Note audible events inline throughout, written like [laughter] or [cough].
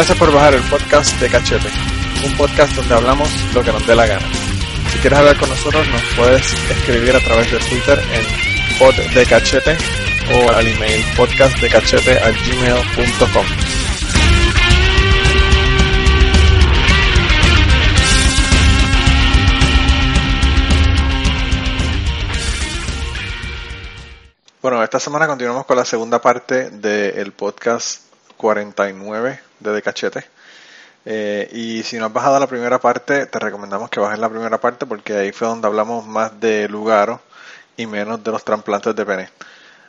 Gracias por bajar el podcast de Cachete, un podcast donde hablamos lo que nos dé la gana. Si quieres hablar con nosotros, nos puedes escribir a través de Twitter en pod de cachete o al email podcastdecachete@gmail.com. Bueno, esta semana continuamos con la segunda parte del podcast 49 de De Cachete. Eh, y si no has bajado la primera parte, te recomendamos que bajes la primera parte porque ahí fue donde hablamos más de Lugaro y menos de los trasplantes de pene.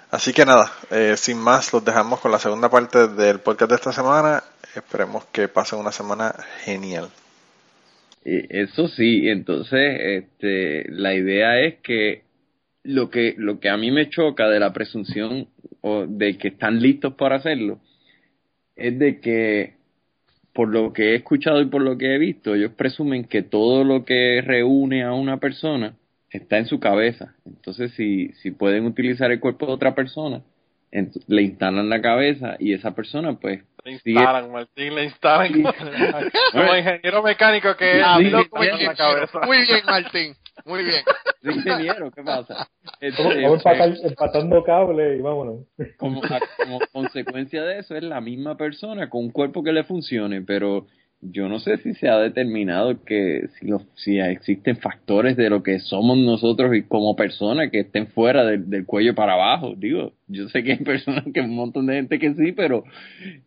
Así que nada, eh, sin más, los dejamos con la segunda parte del podcast de esta semana. Esperemos que pase una semana genial. Eso sí, entonces este, la idea es que lo que lo que a mí me choca de la presunción o de que están listos para hacerlo es de que por lo que he escuchado y por lo que he visto, ellos presumen que todo lo que reúne a una persona está en su cabeza. Entonces, si, si pueden utilizar el cuerpo de otra persona, le instalan la cabeza y esa persona, pues. Le instalan, Martín, le instalan. [laughs] Como ingeniero mecánico que es. bien, la cabeza. muy bien, Martín. Muy bien. [laughs] ingeniero, ¿qué pasa? Vamos este, empatando cable y vámonos. Como, como consecuencia de eso, es la misma persona con un cuerpo que le funcione, pero yo no sé si se ha determinado que si, si existen factores de lo que somos nosotros y como personas que estén fuera del, cuello para abajo. Digo, yo sé que hay personas que un montón de gente que sí, pero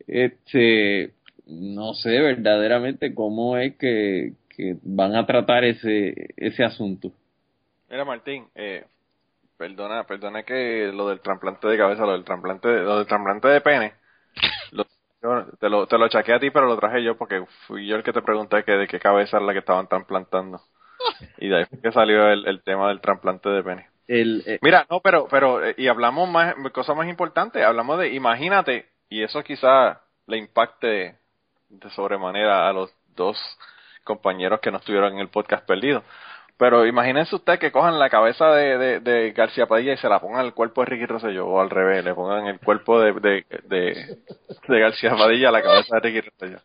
este no sé verdaderamente cómo es que, que van a tratar ese ese asunto. Mira Martín, eh, perdona, perdona que lo del trasplante de cabeza, lo del trasplante, lo del trasplante de pene, lo te lo, te lo chaqué a ti, pero lo traje yo porque fui yo el que te pregunté que de qué cabeza era la que estaban trasplantando. Y de ahí fue que salió el, tema del trasplante de pene. El, eh, Mira, no, pero, pero, eh, y hablamos más, cosas más importantes, hablamos de, imagínate, y eso quizá le impacte de sobremanera a los dos compañeros que no estuvieron en el podcast perdido. Pero imagínense usted que cojan la cabeza de, de, García Padilla y se la pongan al cuerpo de Ricky Rosselló, o al revés, le pongan el cuerpo de, de, de, García Padilla a la cabeza de Ricky Rosselló.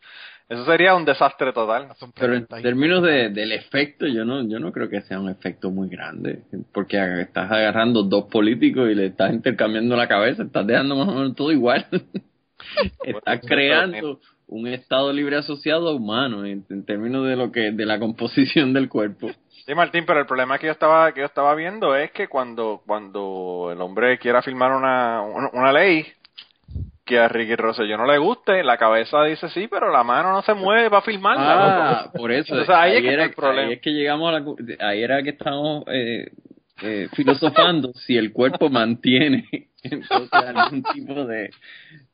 Eso sería un desastre total. Pero en términos de, del efecto, yo no, yo no creo que sea un efecto muy grande, porque estás agarrando dos políticos y le estás intercambiando la cabeza, estás dejando más o menos todo igual. [laughs] estás creando un estado libre asociado humano en, en, términos de lo que de la composición del cuerpo. Sí, Martín, pero el problema que yo estaba que yo estaba viendo es que cuando cuando el hombre quiera firmar una, una, ley que a Ricky Rosselló no le guste, la cabeza dice sí, pero la mano no se mueve para firmarla. Ah, por eso. ahí, es que era, el problema. Ahí es que llegamos a la, ahí era que estamos eh, eh, filosofando [laughs] si el cuerpo mantiene [laughs] entonces algún tipo de,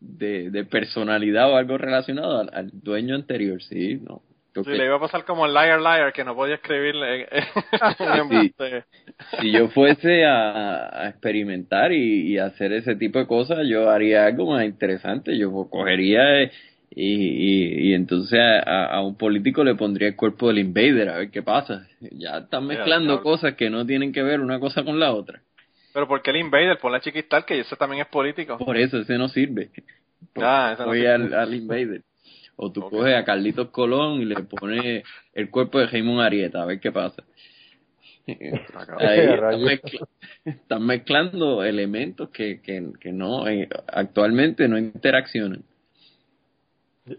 de, de personalidad o algo relacionado al, al dueño anterior, sí, no Sí, le iba a pasar como el Liar Liar, que no podía escribirle. [laughs] si yo fuese a, experimentar y, hacer ese tipo de cosas, yo haría algo más interesante. Yo cogería y, y, entonces a, un político le pondría el cuerpo del invader, a ver qué pasa. Ya están mezclando cosas que no tienen que ver una cosa con la otra. Pero ¿por qué el invader? Pon la chiquistal, que ese también es político. Por eso, ese no sirve. Ah, Voy al invader. O tú coges a Carlitos Colón y le pones el cuerpo de Jaimon Arieta, a ver qué pasa. Ahí están, mezclando elementos que, que, que no eh, actualmente no interaccionan.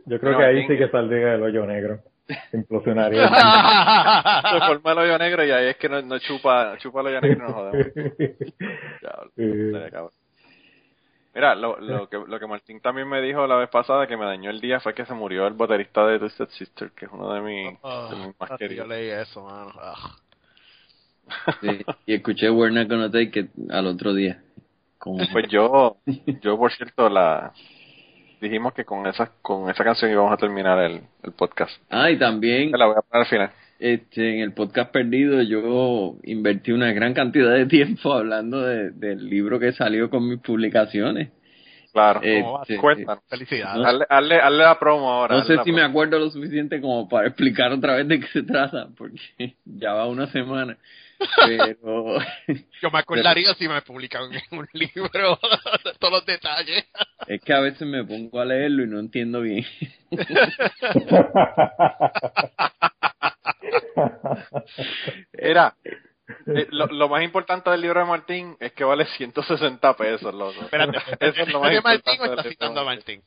Yo creo que ahí sí que saldría el hoyo negro. [laughs] implosionaría. Se forma el hoyo negro y ahí es que no, no chupa, chupa el hoyo negro y nos jodemos. [laughs] Mira, lo, lo, que, lo que Martín también me dijo la vez pasada que me dañó el día fue que se murió el baterista de Twisted Sister, que es uno de mis, Ah, de mis más yo queridos. leí eso, mano. Ah. Sí, y escuché We're Not Gonna Take It al otro día. Como, Pues yo, yo por cierto, la dijimos que con esa, con esa canción íbamos a terminar el, el podcast. Ah, y también La voy a poner al final. este, en el podcast perdido yo invertí una gran cantidad de tiempo hablando de- del libro que salió con mis publicaciones. Claro. Este, Cuéntanos. Felicidades. No- Hazle, hazle, hazle la promo ahora. No sé si me acuerdo lo suficiente como para [laughs] explicar otra vez de qué se trata, porque [laughs] ya va una semana. Pero [laughs] Yo me acordaría si me publican en un libro [laughs] todos los detalles. es que a veces me pongo a leerlo y no entiendo bien. Era, eh, lo, lo más importante del libro de Martín es que vale 160 pesos, loco. Espérate, Eso es lo más ¿es de Martín o del está libro citando a Martín?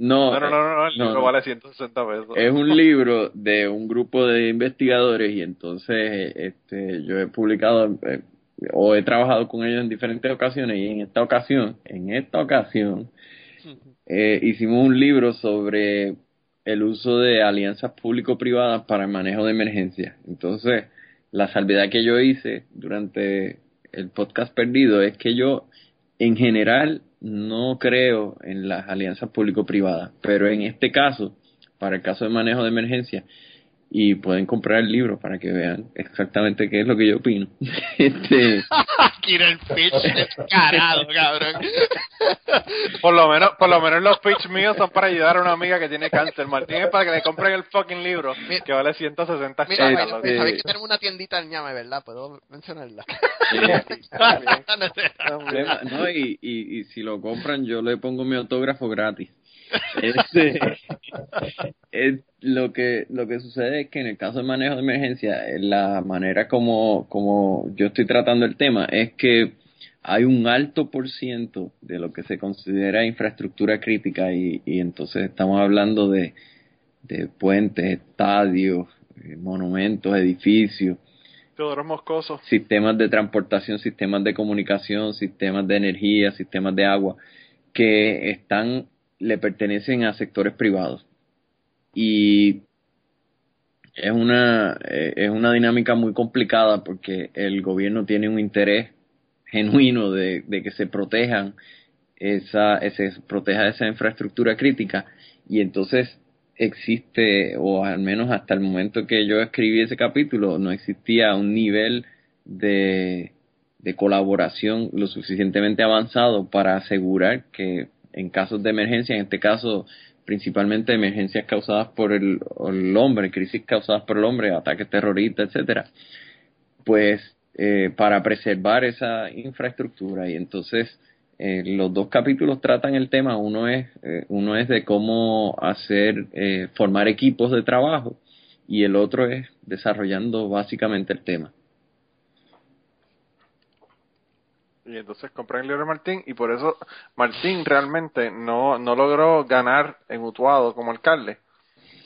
No, No, no, no, el libro no. vale 160 pesos. es un libro de un grupo de investigadores y entonces este yo he publicado eh, o he trabajado con ellos en diferentes ocasiones y en esta ocasión, en esta ocasión eh, hicimos un libro sobre el uso de alianzas público-privadas para el manejo de emergencias. Entonces, la salvedad que yo hice durante el podcast perdido es que yo, en general, no creo en las alianzas público-privadas, pero en este caso, para el caso de manejo de emergencia, y pueden comprar el libro para que vean exactamente qué es lo que yo opino. [laughs] este, [laughs] era el pitch descarado, cabrón. Por lo menos, por lo menos los pitch míos son para ayudar a una amiga que tiene cáncer. Martín es para que le compren el fucking libro, que vale 160 Mira, pesos. mira, Este- sabéis que tenemos una tiendita en Ñame, ¿verdad? ¿Puedo mencionarla? [laughs] ¿no? Y, y, y si lo compran, yo le pongo mi autógrafo gratis. Este, [laughs] es lo que lo que sucede es que en el caso de manejo de emergencia, eh, la manera como, como yo estoy tratando el tema es que hay un alto por ciento de lo que se considera infraestructura crítica y, y entonces estamos hablando de, de puentes, estadios, eh, monumentos, edificios, Teodoro Moscoso. sistemas de transportación, sistemas de comunicación, sistemas de energía, sistemas de agua, que están, le pertenecen a sectores privados. Y es una, eh, es una dinámica muy complicada porque el gobierno tiene un interés genuino de, de que se protejan esa, ese, proteja esa infraestructura crítica y entonces existe, o al menos hasta el momento que yo escribí ese capítulo, no existía un nivel de, de colaboración lo suficientemente avanzado para asegurar que en casos de emergencia, en este caso principalmente emergencias causadas por el, el hombre, crisis causadas por el hombre, ataques terroristas, etcétera, pues eh, para preservar esa infraestructura. Y entonces eh, los dos capítulos tratan el tema. Uno es eh, uno es de cómo hacer eh, formar equipos de trabajo y el otro es desarrollando básicamente el tema Y entonces compré el libro de Martín y por eso Martín realmente no, no logró ganar en Utuado como alcalde.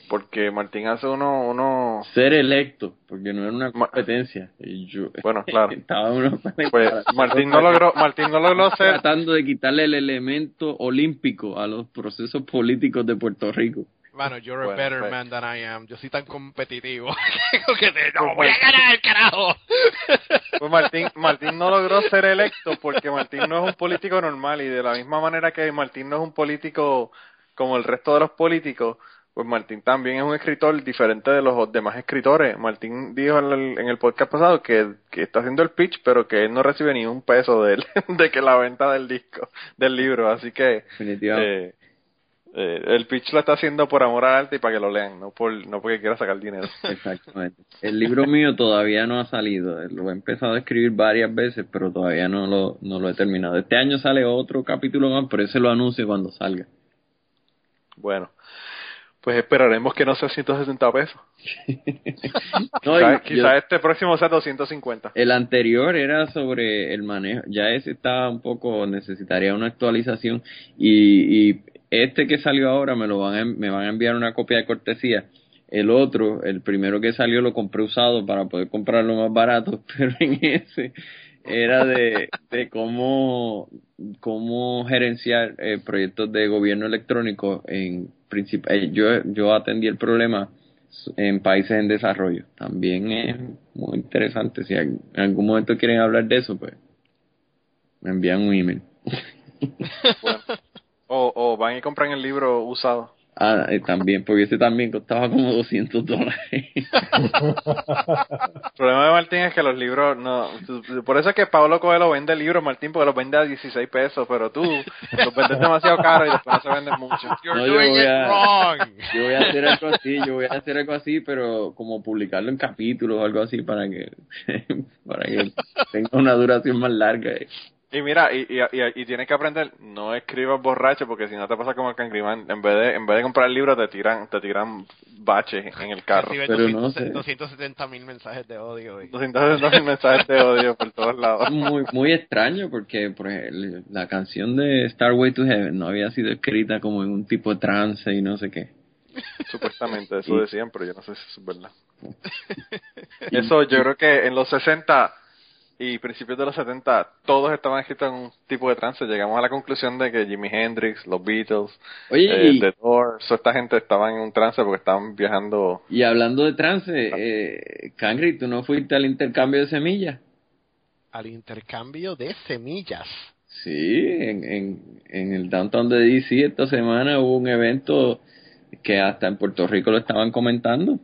Porque Martín hace uno, uno ser electo porque no era una competencia y yo [laughs] bueno, claro. [laughs] estaba uno [laughs] Pues Martín no logró, Martín no logró ser, tratando de quitarle el elemento olímpico a los procesos políticos de Puerto Rico Mano, you're a Bueno, better pues. man than I am. Yo soy tan competitivo [laughs] que te, no voy a ganar, carajo. pues Martín, Martín no logró ser electo porque Martín no es un político normal y de la misma manera que Martín no es un político como el resto de los políticos, pues Martín también es un escritor diferente de los demás escritores. Martín dijo en el, en el podcast pasado que, que está haciendo el pitch, pero que él no recibe ni un peso de, él, [laughs] de que la venta del disco, del libro, así que definitivamente eh, eh, el pitch lo está haciendo por amor al arte y para que lo lean, no por no porque quiera sacar dinero. [laughs] Exactamente. El libro mío todavía no ha salido. Lo he empezado a escribir varias veces, pero todavía no lo, no lo he terminado. Este año sale otro capítulo más, pero ese lo anuncio cuando salga. Bueno, pues esperaremos que no sea 160 pesos. [laughs] No, Quizá, y quizá yo- este próximo sea 250. el anterior era sobre el manejo. Ya ese está un poco, necesitaría una actualización. Y, y este que salió ahora me lo van a, me van a enviar una copia de cortesía. el otro, el primero que salió lo compré usado para poder comprarlo más barato, [laughs] pero en ese era de, de cómo, cómo gerenciar eh, proyectos de gobierno electrónico en eh, yo, yo atendí el problema en países en desarrollo. También es muy interesante. Si en algún momento quieren hablar de eso, pues me envían un email. [laughs] Bueno. O, o van y compran el libro usado. Ah, eh, también, porque ese también costaba como 200 dólares. [laughs] El problema de Martín es que los libros no. Por eso es que Pablo Coelho vende libros, Martín, porque los vende a 16 pesos, pero tú los vendes demasiado caro y después no se venden mucho. You're No, yo doing it a- wrong. Yo voy a hacer algo así, yo voy a hacer algo así, pero como publicarlo en capítulos o algo así para que [laughs] para que tenga una duración más larga. Y mira, y, y, y, y tienes que aprender, no escribas borracho porque si no te pasa como el Cangrimán, en vez de en vez de comprar el libro te tiran te tiran baches en el carro. Recibe Pero no 200 sé. 270 mil mensajes de odio. y- 200 [laughs] mensajes de odio por todos lados. Muy muy extraño porque por ejemplo, la canción de Starway to Heaven no había sido escrita como en un tipo de trance y no sé qué. Supuestamente, eso decían, pero yo no sé si eso es verdad. [laughs] Eso yo creo que en los 60 y principios de los 70 todos estaban escritos en un tipo de trance. Llegamos a la conclusión de que Jimi Hendrix, los Beatles, Oye, eh, y, The Doors, toda esta gente estaban en un trance porque estaban viajando. y hablando de trance, eh, Cangri, ¿tú no fuiste al intercambio de semillas? Al intercambio de semillas. Sí, en, en, en el downtown de DC esta semana hubo un evento que hasta en Puerto Rico lo estaban comentando,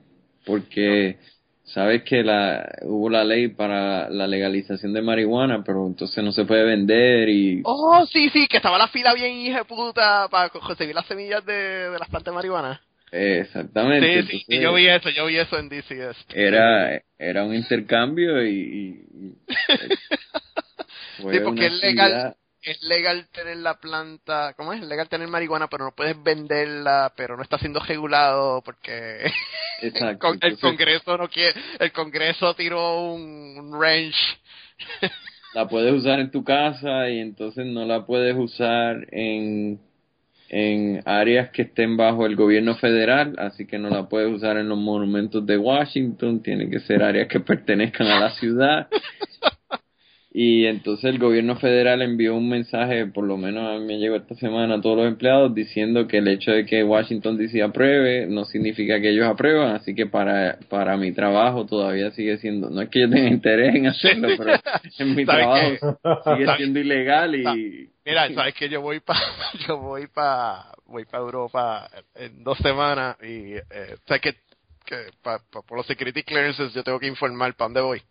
porque sabes que la hubo la ley para la legalización de marihuana, pero entonces no se puede vender y Oh, sí, sí, que estaba la fila bien hija de puta para conseguir las semillas de, de las plantas de marihuana. exactamente. Sí, sí, entonces, yo vi eso, yo vi eso en DCS. era era un intercambio y, y- [laughs] Sí, porque es legal. Es legal tener la planta, ¿cómo es? Es legal tener marihuana, pero no puedes venderla, pero no está siendo regulado porque [laughs] el, con- el Congreso no quiere, el Congreso tiró un, un [laughs] range. la puedes usar en tu casa y entonces no la puedes usar en, en áreas que estén bajo el gobierno federal, así que no la puedes usar en los monumentos de Washington, tiene que ser áreas que pertenezcan a la ciudad. Y entonces el gobierno federal envió un mensaje, por lo menos a mí me llegó esta semana a todos los empleados, diciendo que el hecho de que Washington DC apruebe no significa que ellos aprueban, así que para, para mi trabajo todavía sigue siendo, no es que yo tenga [laughs] interés en hacerlo, pero [laughs] en mi ¿Sabes trabajo sigue siendo ilegal y... Mira, [laughs] sabes que yo voy para yo voy para voy para Europa en dos semanas y eh, sabes que, que pa- pa- por los security clearances yo tengo que informar para dónde voy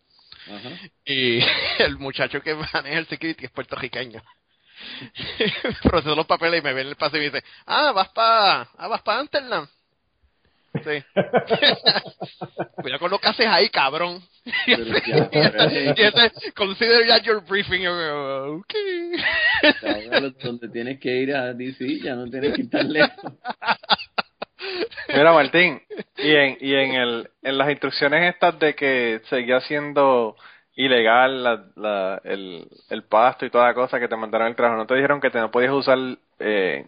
Ajá. y [laughs] el muchacho que maneja el security es puertorriqueño. [laughs] Proceso los papeles y me ve en el paso y me dice ah vas para ah, vas para Amsterdam sí. [laughs] Cuidado con lo que haces ahí cabrón. Ya, y ese consider that your briefing. Yo, Ahora donde tienes que ir a DC ya no tienes que estar lejos. Mira, Martín, y en, y en, el, en las instrucciones estas de que seguía siendo ilegal la, la, el, el pasto y toda la cosa que te mandaron el trabajo, ¿no te dijeron que te no podías usar eh,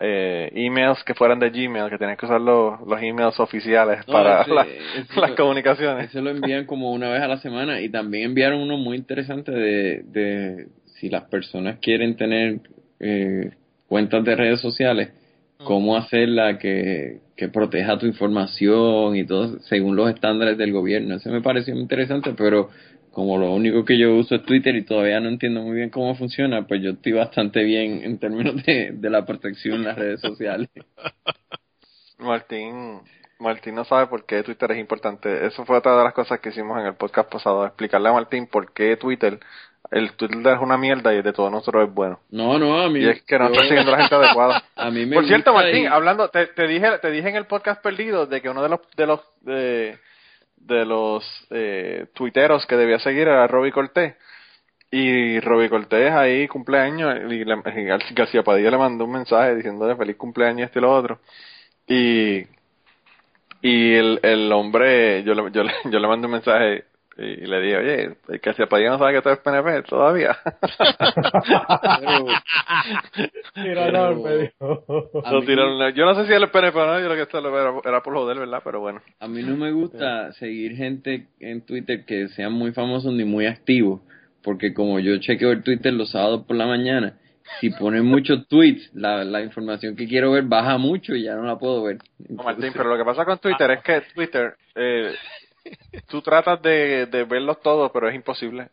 eh, emails que fueran de Gmail, que tenías que usar los, los emails oficiales No, para ese- [laughs] la- ese [laughs] las lo- comunicaciones? Eso lo envían como una vez a la semana y también enviaron uno muy interesante de, de si las personas quieren tener eh, cuentas de redes sociales, cómo hacerla que, que proteja tu información y todo según los estándares del gobierno. Eso me pareció muy interesante, pero como lo único que yo uso es Twitter y todavía no entiendo muy bien cómo funciona, pues yo estoy bastante bien en términos de, de la protección en las redes sociales. [laughs] Martín, Martín no sabe por qué Twitter es importante. Eso fue otra de las cosas que hicimos en el podcast pasado, explicarle a Martín por qué Twitter, el Twitter es una mierda y de todos nosotros es bueno. No, no, a mí... Y es que no yo- está siguiendo a la gente [laughs] adecuada. A mí me Por cierto, Martín, y- hablando, te, te dije, te dije en el podcast perdido de que uno de los, de los, de, de los eh, tuiteros que debía seguir era Robbie Cortés. Y Robbie Cortés ahí cumpleaños y, le- y García Padilla le mandó un mensaje diciéndole feliz cumpleaños este y lo otro. Y, y el, el hombre, yo le, yo, le, [laughs] yo le mandé un mensaje y, le dije, oye, el que se no sabe que tú eres PNP todavía. [laughs] Yo no sé si él es PNP o no, yo creo que esto era, era por joder, ¿verdad? Pero bueno. A mí no me gusta seguir gente en Twitter que sean muy famosos ni muy activos, porque como yo chequeo el Twitter los sábados por la mañana, si ponen muchos [laughs] tweets, la, la información que quiero ver baja mucho y ya no la puedo ver. no, Martín, pero lo que pasa con Twitter es que Twitter eh, tú tratas de, de verlos todos, pero es imposible.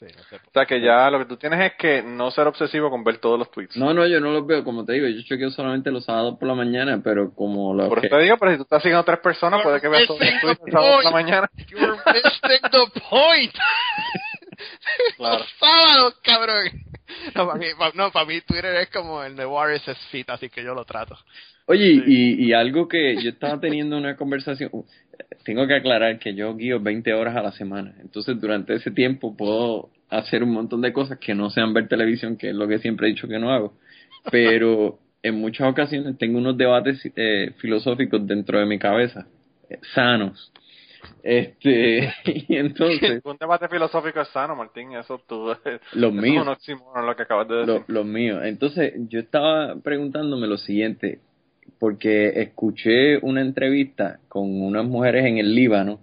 o sea que ya lo que tú tienes es que no ser obsesivo con ver todos los tweets. No, no, yo no los veo, como te digo, yo chequeo solamente los sábados por la mañana, pero como lo Por eso te digo, pero si tú estás siguiendo a tres personas, puede que veas todos los tweets los sábados por la mañana. [laughs] You're missing the point. [laughs] Claro. Los sábados, cabrón. No, para mí, no, para mí Twitter es como el de Warriors Fit, así que yo lo trato. Oye, y, y algo que yo estaba teniendo una conversación, tengo que aclarar que yo guío 20 horas a la semana, entonces durante ese tiempo puedo hacer un montón de cosas que no sean ver televisión, que es lo que siempre he dicho que no hago, pero [laughs] en muchas ocasiones tengo unos debates eh, filosóficos dentro de mi cabeza, eh, sanos. Este, [laughs] y entonces. Un debate filosófico es sano, Martín, eso tú. [laughs] Los míos. lo que acabas de decir. los míos. Entonces, yo estaba preguntándome lo siguiente: porque escuché una entrevista con unas mujeres en el Líbano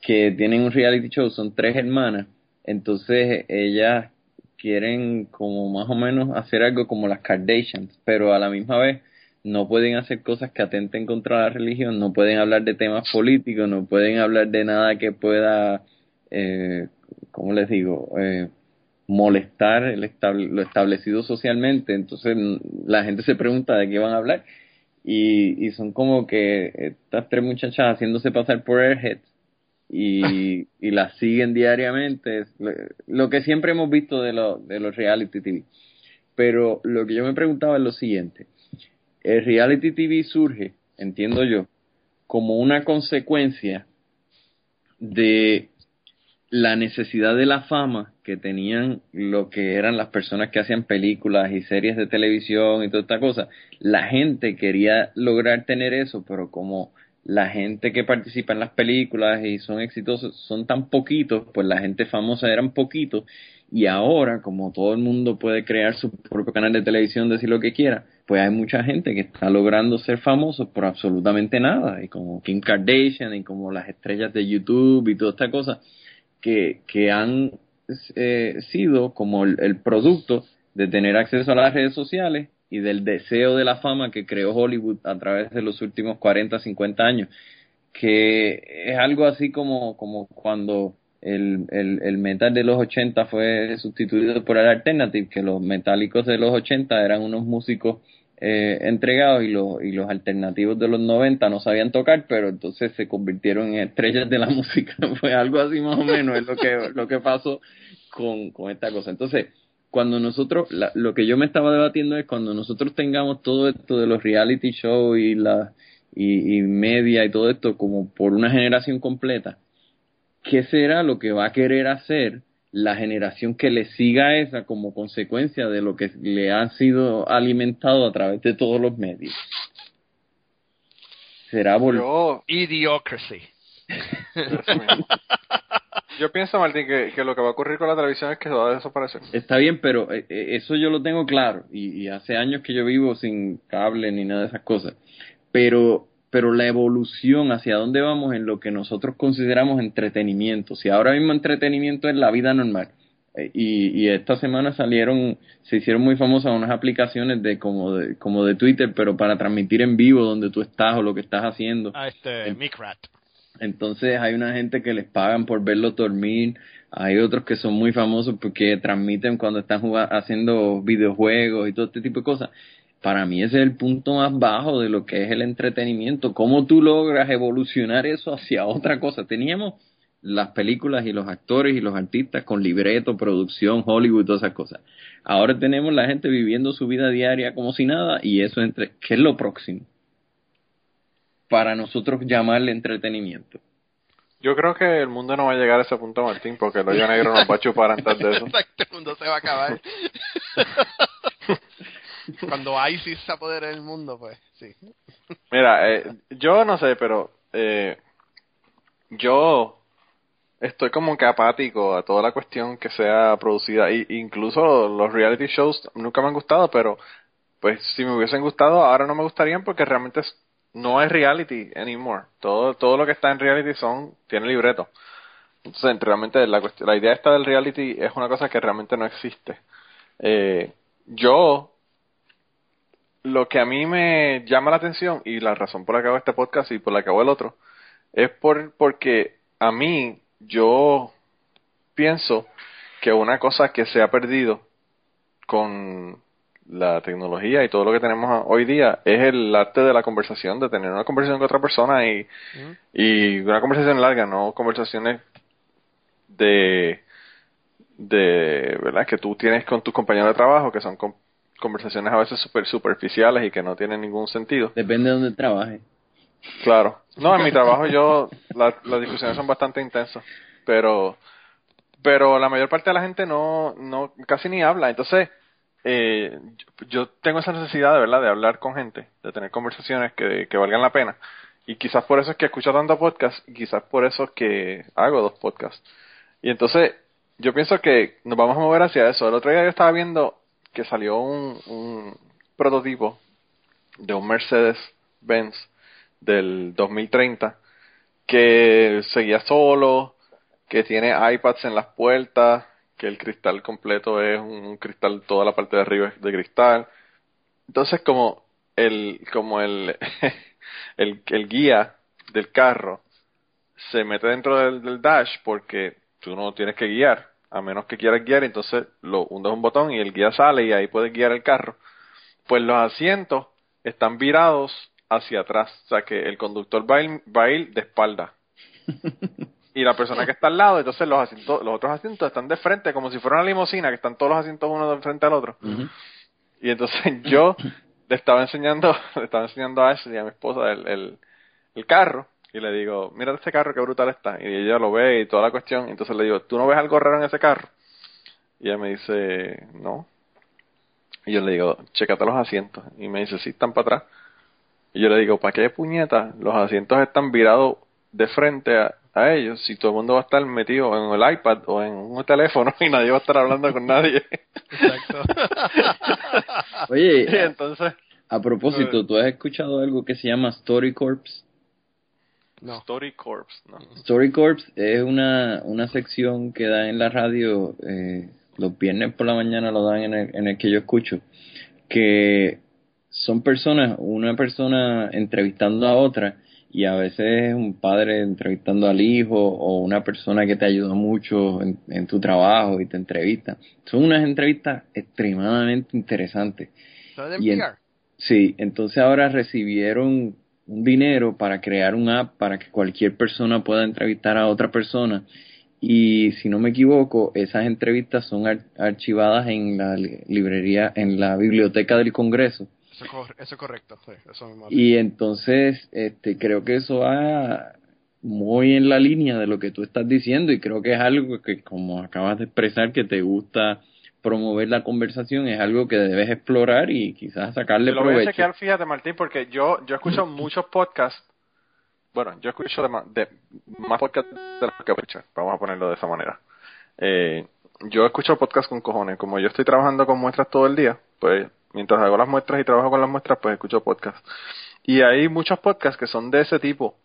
que tienen un reality show, son tres hermanas, entonces ellas quieren como más o menos hacer algo como las Kardashians, pero a la misma vez no pueden hacer cosas que atenten contra la religión, no pueden hablar de temas políticos, no pueden hablar de nada que pueda, eh, ¿cómo les digo?, eh, molestar el lo establecido socialmente. Entonces la gente se pregunta de qué van a hablar y, y son como que estas tres muchachas haciéndose pasar por airheads y, [laughs] y las siguen diariamente, lo que siempre hemos visto de, lo, de los reality TV. Pero lo que yo me preguntaba es lo siguiente, el reality TV surge, entiendo yo, como una consecuencia de la necesidad de la fama que tenían lo que eran las personas que hacían películas y series de televisión y toda esta cosa. La gente quería lograr tener eso, pero como la gente que participa en las películas y son exitosos son tan poquitos, pues la gente famosa eran poquitos y ahora como todo el mundo puede crear su propio canal de televisión, decir lo que quiera, pues hay mucha gente que está logrando ser famosos por absolutamente nada y como Kim Kardashian y como las estrellas de YouTube y toda esta cosa que, que han eh, sido como el, producto de tener acceso a las redes sociales y del deseo de la fama que creó Hollywood a través de los últimos 40, 50 años, que es algo así como, como cuando el, el, el metal de los 80 fue sustituido por el alternative, que los metálicos de los 80 eran unos músicos eh, entregados y los, y los alternativos de los 90 no sabían tocar, pero entonces se convirtieron en estrellas de la [laughs] música. Fue algo así más o menos, es lo que, lo que pasó con, con esta cosa. Entonces, cuando nosotros, lo que yo me estaba debatiendo es cuando nosotros tengamos todo esto de los reality shows y la y, y media y todo esto como por una generación completa, ¿qué será lo que va a querer hacer la generación que le siga a esa como consecuencia de lo que le ha sido alimentado a través de todos los medios. Será volver. Idiocracy. [laughs] yo pienso, Martín, que, que, lo que va a ocurrir con la televisión es que va a desaparecer. Está bien, pero eh, eh, eso yo lo tengo claro. Y, y hace años que yo vivo sin cable ni nada de esas cosas. Pero pero la evolución hacia dónde vamos en lo que nosotros consideramos entretenimiento. Si ahora mismo entretenimiento es la vida normal. Eh, y, y esta semana salieron, se hicieron muy famosas unas aplicaciones de como de, como de Twitter, pero para transmitir en vivo donde tú estás o lo que estás haciendo. Ah, este, Micrat. Entonces hay una gente que les pagan por verlos dormir, hay otros que son muy famosos porque transmiten cuando están jugando, haciendo videojuegos y todo este tipo de cosas para mí ese es el punto más bajo de lo que es el entretenimiento. ¿Cómo tú logras evolucionar eso hacia otra cosa? Teníamos las películas y los actores y los artistas con libreto, producción, Hollywood, todas esas cosas. Ahora tenemos la gente viviendo su vida diaria como si nada y eso entre, ¿qué es lo próximo? Para nosotros llamarle entretenimiento. Yo creo que el mundo no va a llegar a ese punto, Martín, porque el hoyo negro nos va a chupar antes de eso. [laughs] el mundo se va a acabar. [laughs] [laughs] Cuando ISIS se apodera del mundo, pues sí. Mira, eh, yo no sé, pero eh, yo estoy como que apático a toda la cuestión que sea producida. Y, incluso los reality shows nunca me han gustado, pero pues si me hubiesen gustado, ahora no me gustarían porque realmente no es reality anymore. Todo, todo lo que está en reality son, tiene libreto. Entonces, realmente la, la idea esta del reality es una cosa que realmente no existe. Eh, yo, lo que a mí me llama la atención y la razón por la que hago este podcast y por la que hago el otro, es por, porque a mí yo pienso que una cosa que se ha perdido con la tecnología y todo lo que tenemos hoy día es el arte de la conversación, de tener una conversación con otra persona y, y una conversación larga, no conversaciones de, de, ¿verdad? Que tú tienes con tus compañeros de trabajo, que son conversaciones a veces super superficiales y que no tienen ningún sentido. Depende de dónde trabajes. Claro. No, en mi trabajo yo, las discusiones son bastante intensas, pero, pero la mayor parte de la gente no, no, casi ni habla. Entonces, eh, yo tengo esa necesidad de verdad de hablar con gente, de tener conversaciones que, que valgan la pena. Y quizás por eso es que escucho tanto podcast y quizás por eso es que hago dos podcasts. Y entonces, yo pienso que nos vamos a mover hacia eso. El otro día yo estaba viendo que salió un, un prototipo de un Mercedes Benz del 2030 que seguía solo, que tiene iPads en las puertas, que el cristal completo es un cristal, toda la parte de arriba es de cristal. Entonces como el, como el, [laughs] el, el guía del carro se mete dentro del, del, dash porque tú no tienes que guiar, a menos que quieras guiar, entonces lo hundes un botón y el guía sale y ahí puedes guiar el carro. Pues los asientos están virados hacia atrás, o sea que el conductor va a ir, de espalda. [laughs] y la persona que está al lado, entonces los asientos, los otros asientos están de frente, como si fuera una limusina, que están todos los asientos uno de frente al otro. Y entonces yo le estaba enseñando, [laughs] le estaba enseñando a Ashley, a mi esposa, el, el, el carro, y le digo, mira este carro, qué brutal está. Y ella lo ve y toda la cuestión, entonces le digo, ¿tú no ves algo raro en ese carro? Y ella me dice, no. Y yo le digo, chécate los asientos. Y me dice, sí, están para atrás. Y yo le digo, ¿para qué puñeta? Los asientos están virados de frente a, ellos si todo el mundo va a estar metido en el iPad o en un teléfono [laughs] y nadie va a estar hablando con nadie. Exacto. Oye, [laughs] entonces, a propósito, ¿tú has escuchado algo que se llama Story Corps? No. Story Corps, no. Story Corps es una, una sección que da en la radio, eh, los viernes por la mañana lo dan en el, en el que yo escucho, que son personas, una persona entrevistando a otra y a veces un padre entrevistando al hijo o una persona que te ayudó mucho en, tu trabajo y te entrevista. Son unas entrevistas extremadamente interesantes. Y sí, entonces ahora recibieron un dinero para crear un app para que cualquier persona pueda entrevistar a otra persona y si no me equivoco esas entrevistas son archivadas en la librería en la biblioteca del Congreso eso, es correcto. y entonces este, creo que eso va muy en la línea de lo que tú estás diciendo y creo que es algo que, como acabas de expresar, que te gusta promover la conversación, es algo que debes explorar y quizás sacarle lo provecho. Voy a chequear, fíjate Martín, porque yo, yo escucho [clears throat] muchos podcasts, bueno, yo escucho de, más podcasts de los que escucho, vamos a ponerlo de esa manera. Eh, yo escucho podcasts con cojones, como yo estoy trabajando con muestras todo el día, pues mientras hago las muestras y trabajo con las muestras, pues escucho podcasts. Y hay muchos podcasts que son de ese tipo.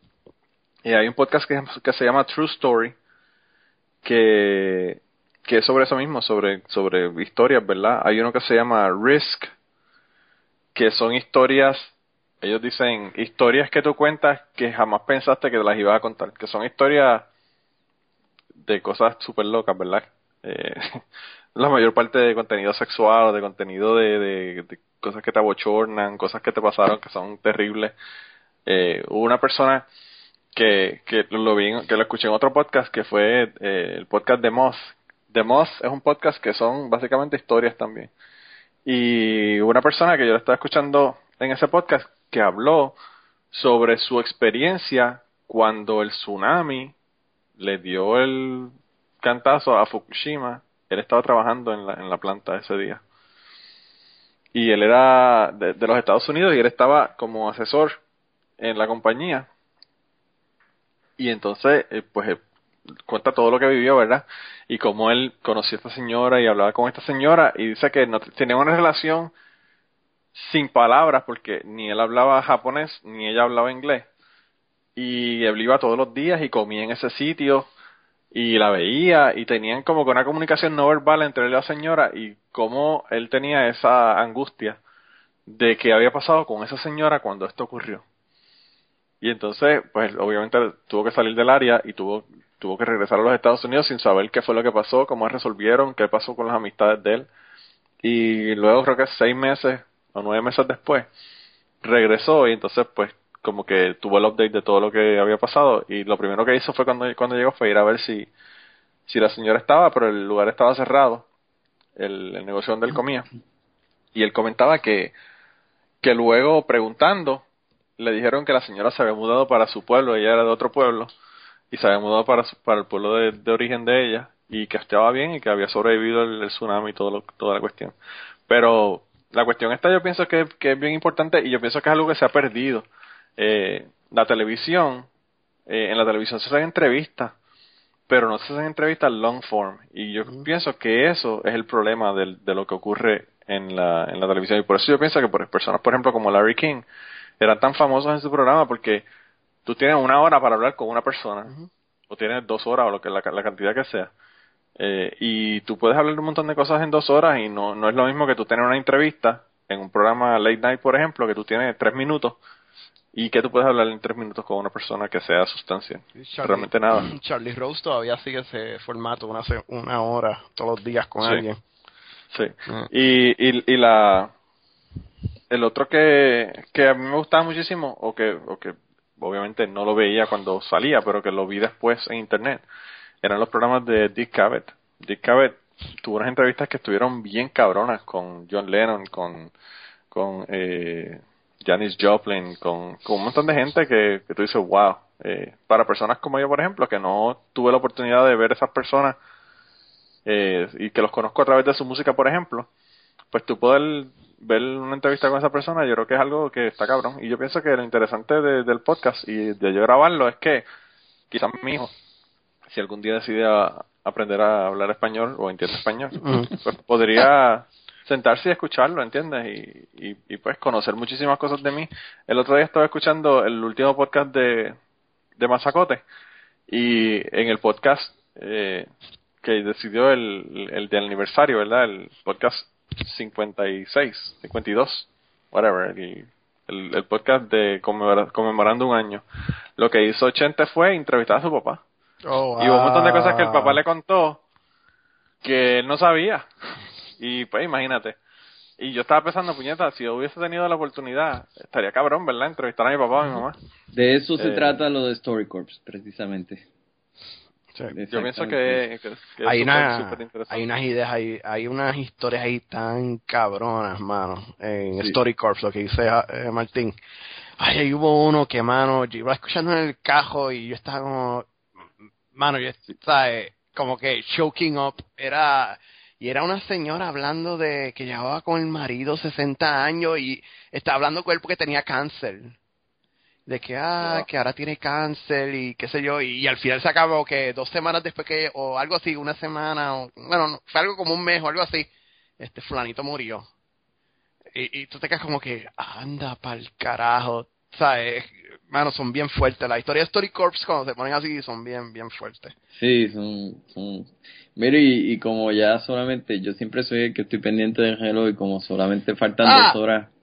Y hay un podcast que, que se llama True Story, que, que es sobre eso mismo, sobre, sobre historias, ¿verdad? Hay uno que se llama Risk, que son historias, ellos dicen, historias que tú cuentas que jamás pensaste que te las ibas a contar, que son historias de cosas súper locas, ¿verdad? Eh, [laughs] la mayor parte de contenido sexual de contenido de, de, cosas que te abochornan, cosas que te pasaron que son terribles. Eh, hubo una persona que, que lo vi, que lo escuché en otro podcast que fue eh, el podcast de Moss. The Moss es un podcast que son básicamente historias también. Y una persona que yo estaba escuchando en ese podcast que habló sobre su experiencia cuando el tsunami le dio el cantazo a Fukushima él estaba trabajando en la, en la planta ese día. Y él era de, los Estados Unidos y él estaba como asesor en la compañía. Y entonces, eh, pues, eh, cuenta todo lo que vivió, ¿verdad? Y cómo él conoció a esta señora y hablaba con esta señora y dice que no tenía una relación sin palabras porque ni él hablaba japonés ni ella hablaba inglés. Y él iba todos los días y comía en ese sitio y la veía y tenían como que una comunicación no verbal entre él y la señora y cómo él tenía esa angustia de que había pasado con esa señora cuando esto ocurrió. Y entonces, pues obviamente tuvo que salir del área y tuvo, tuvo que regresar a los Estados Unidos sin saber qué fue lo que pasó, cómo resolvieron, qué pasó con las amistades de él. Y luego creo que seis meses o nueve meses después regresó y entonces pues como que tuvo el update de todo lo que había pasado y lo primero que hizo fue cuando, cuando llegó fue ir a ver si, si la señora estaba, pero el lugar estaba cerrado, el, negocio donde él comía. Y él comentaba que, que luego preguntando le dijeron que la señora se había mudado para su pueblo, ella era de otro pueblo, y se había mudado para, para el pueblo de, origen de ella, y que estaba bien y que había sobrevivido el, tsunami y todo toda la cuestión. Pero la cuestión esta yo pienso que, que, es bien importante y yo pienso que es algo que se ha perdido. Eh, la televisión, eh, en la televisión se hacen entrevistas, pero no se hacen entrevistas long form. Y yo pienso que eso es el problema de, de lo que ocurre en la, en la televisión. Y por eso yo pienso que por personas, por ejemplo, como Larry King, eran tan famosos en su programa porque tú tienes una hora para hablar con una persona, o tienes dos horas, o lo que la, la cantidad que sea. Eh, y tú puedes hablar un montón de cosas en dos horas y no, no es lo mismo que tú tener una entrevista en un programa late night, por ejemplo, que tú tienes tres minutos y que tú puedes hablar en tres minutos con una persona que sea sustancia. Realmente nada. [clears throat] Charlie Rose todavía sigue ese formato, una, una hora todos los días con alguien. Sí. Ah. Y, y, y la el otro que, que a mí me gustaba muchísimo, o que, o que obviamente no lo veía cuando salía, pero que lo vi después en internet, eran los programas de Dick Cavett. Dick Cavett tuvo unas entrevistas que estuvieron bien cabronas con John Lennon, con, con eh, Janis Joplin, con, con un montón de gente que, que tú dices, wow. Eh, para personas como yo, por ejemplo, que no tuve la oportunidad de ver esas personas eh, y que los conozco a través de su música, por ejemplo, pues tú puedes ver una entrevista con esa persona, yo creo que es algo que está cabrón. Y yo pienso que lo interesante del podcast y de yo grabarlo es que quizás mi hijo, si algún día decide aprender a hablar español o entiende español, pues podría sentarse y escucharlo, ¿entiendes? Y, y, pues conocer muchísimas cosas de mí. El otro día estaba escuchando el último podcast de, de Mazacote y en el podcast eh, que decidió el, el de aniversario, ¿verdad? El podcast 56, 52, whatever, el, el, podcast de conmemorando un año. Lo que hizo Chente fue entrevistar a su papá. Oh, y hubo un montón de cosas que el papá le contó que él no sabía. Y pues imagínate. Y yo estaba pensando, puñeta, si yo hubiese tenido la oportunidad, estaría cabrón, ¿verdad? Entrevistar a mi papá o a mi mamá. De eso se eh, trata lo de Story Corps, Yo pienso que, hay, una, hay unas ideas, hay, hay unas historias ahí tan cabronas, mano, en Story Corps, lo que dice eh, Martín. Ay, ahí hubo uno que, mano, yo iba escuchando en el cajo y yo estaba como, mano, yo estaba como que choking up, era, y era una señora hablando de que llevaba con el marido 60 años y estaba hablando con él porque tenía cáncer de que ah que ahora tiene cáncer y qué sé yo y, al final se acabó que dos semanas después que o algo así una semana o bueno fue algo como un mes o algo así este fulanito murió. Y, y tú te quedas como que anda pa'l carajo sabes mano son bien fuertes. La historia de Story Corps cuando se ponen así son bien bien fuertes. Sí son son mira y, como ya solamente yo siempre soy el que estoy pendiente del reloj y como solamente faltan dos ah. horas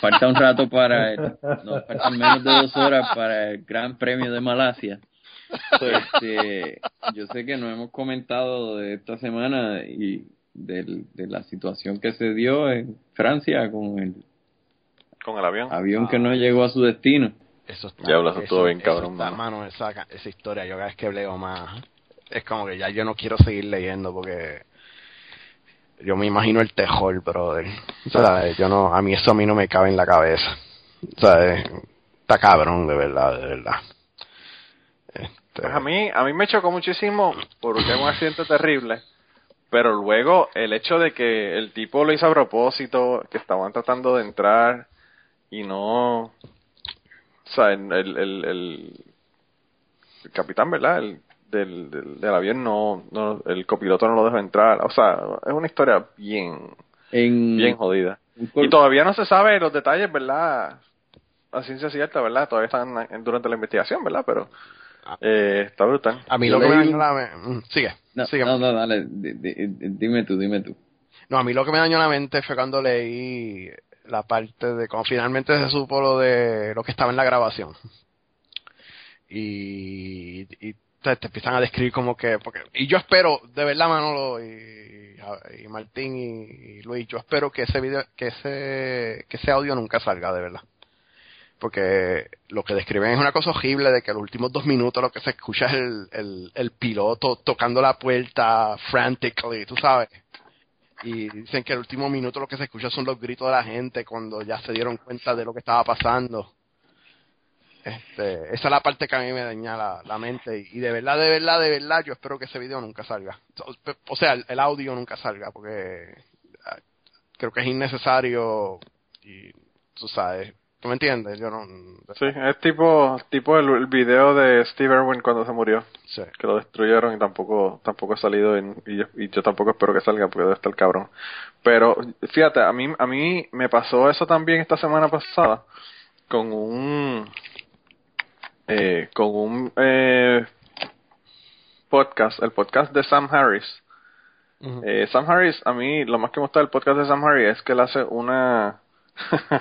falta un rato para, el, no, faltan menos de dos horas para el Gran Premio de Malasia. Este, yo sé que no hemos comentado de esta semana y de la situación que se dio en Francia con el con el avión avión que no llegó a su destino. Eso ya hablas todo bien cabrón, mano. esa, esa historia, yo cada vez que leo más, es como que ya yo no quiero seguir leyendo porque yo me imagino el tejol, brother. ¿Sabes? Yo no, a mí eso a mí no me cabe en la cabeza. ¿Sabes? Está cabrón, de verdad, de verdad. Este... Pues a mí, a mí me chocó muchísimo porque es un accidente terrible. Pero luego el hecho de que el tipo lo hizo a propósito, que estaban tratando de entrar y no, o sea, el, el, el, el capitán, ¿verdad? El, del, del, del avión no, no, el copiloto no lo dejó entrar. O sea, es una historia bien, En, bien jodida. Y todavía no se sabe los detalles, ¿verdad? A ciencia cierta, ¿verdad? Todavía están en- durante la investigación, ¿verdad? Pero eh, está brutal. A mí lo que me dañó la mente... mm, Sigue, no, sigue. no, no, dale, di- di- dime tú, dime tú. No, a mí lo que me dañó la mente fue cuando leí la parte de cuando finalmente se supo lo de lo que estaba en la grabación. Y, y te, empiezan a describir como que porque y yo espero de verdad Manolo y, Martín y, y Luis yo espero que ese video que ese que ese audio nunca salga de verdad porque lo que describen es una cosa horrible de que los últimos dos minutos lo que se escucha es el, el, el piloto tocando la puerta frantically, tú sabes. Y dicen que el último minuto lo que se escucha son los gritos de la gente cuando ya se dieron cuenta de lo que estaba pasando. Este, esa es la parte que a mí me daña la, la mente. Y de verdad, de verdad, de verdad, yo espero que ese video nunca salga. O sea, el, el audio nunca salga, porque ah, creo que es innecesario. Y tú sabes, ¿tú me entiendes? Yo no. Sí, es tipo, tipo el, el video de Steve Irwin cuando se murió, Sí. que lo destruyeron y tampoco, tampoco ha salido y, yo, y yo tampoco espero que salga porque debe estar cabrón. Pero fíjate, a mí, a mí me pasó eso también esta semana pasada con un, eh, con un eh, podcast, el podcast de Sam Harris. Eh, Sam Harris, a mí lo más que me gusta del podcast de Sam Harris es que él hace una [laughs]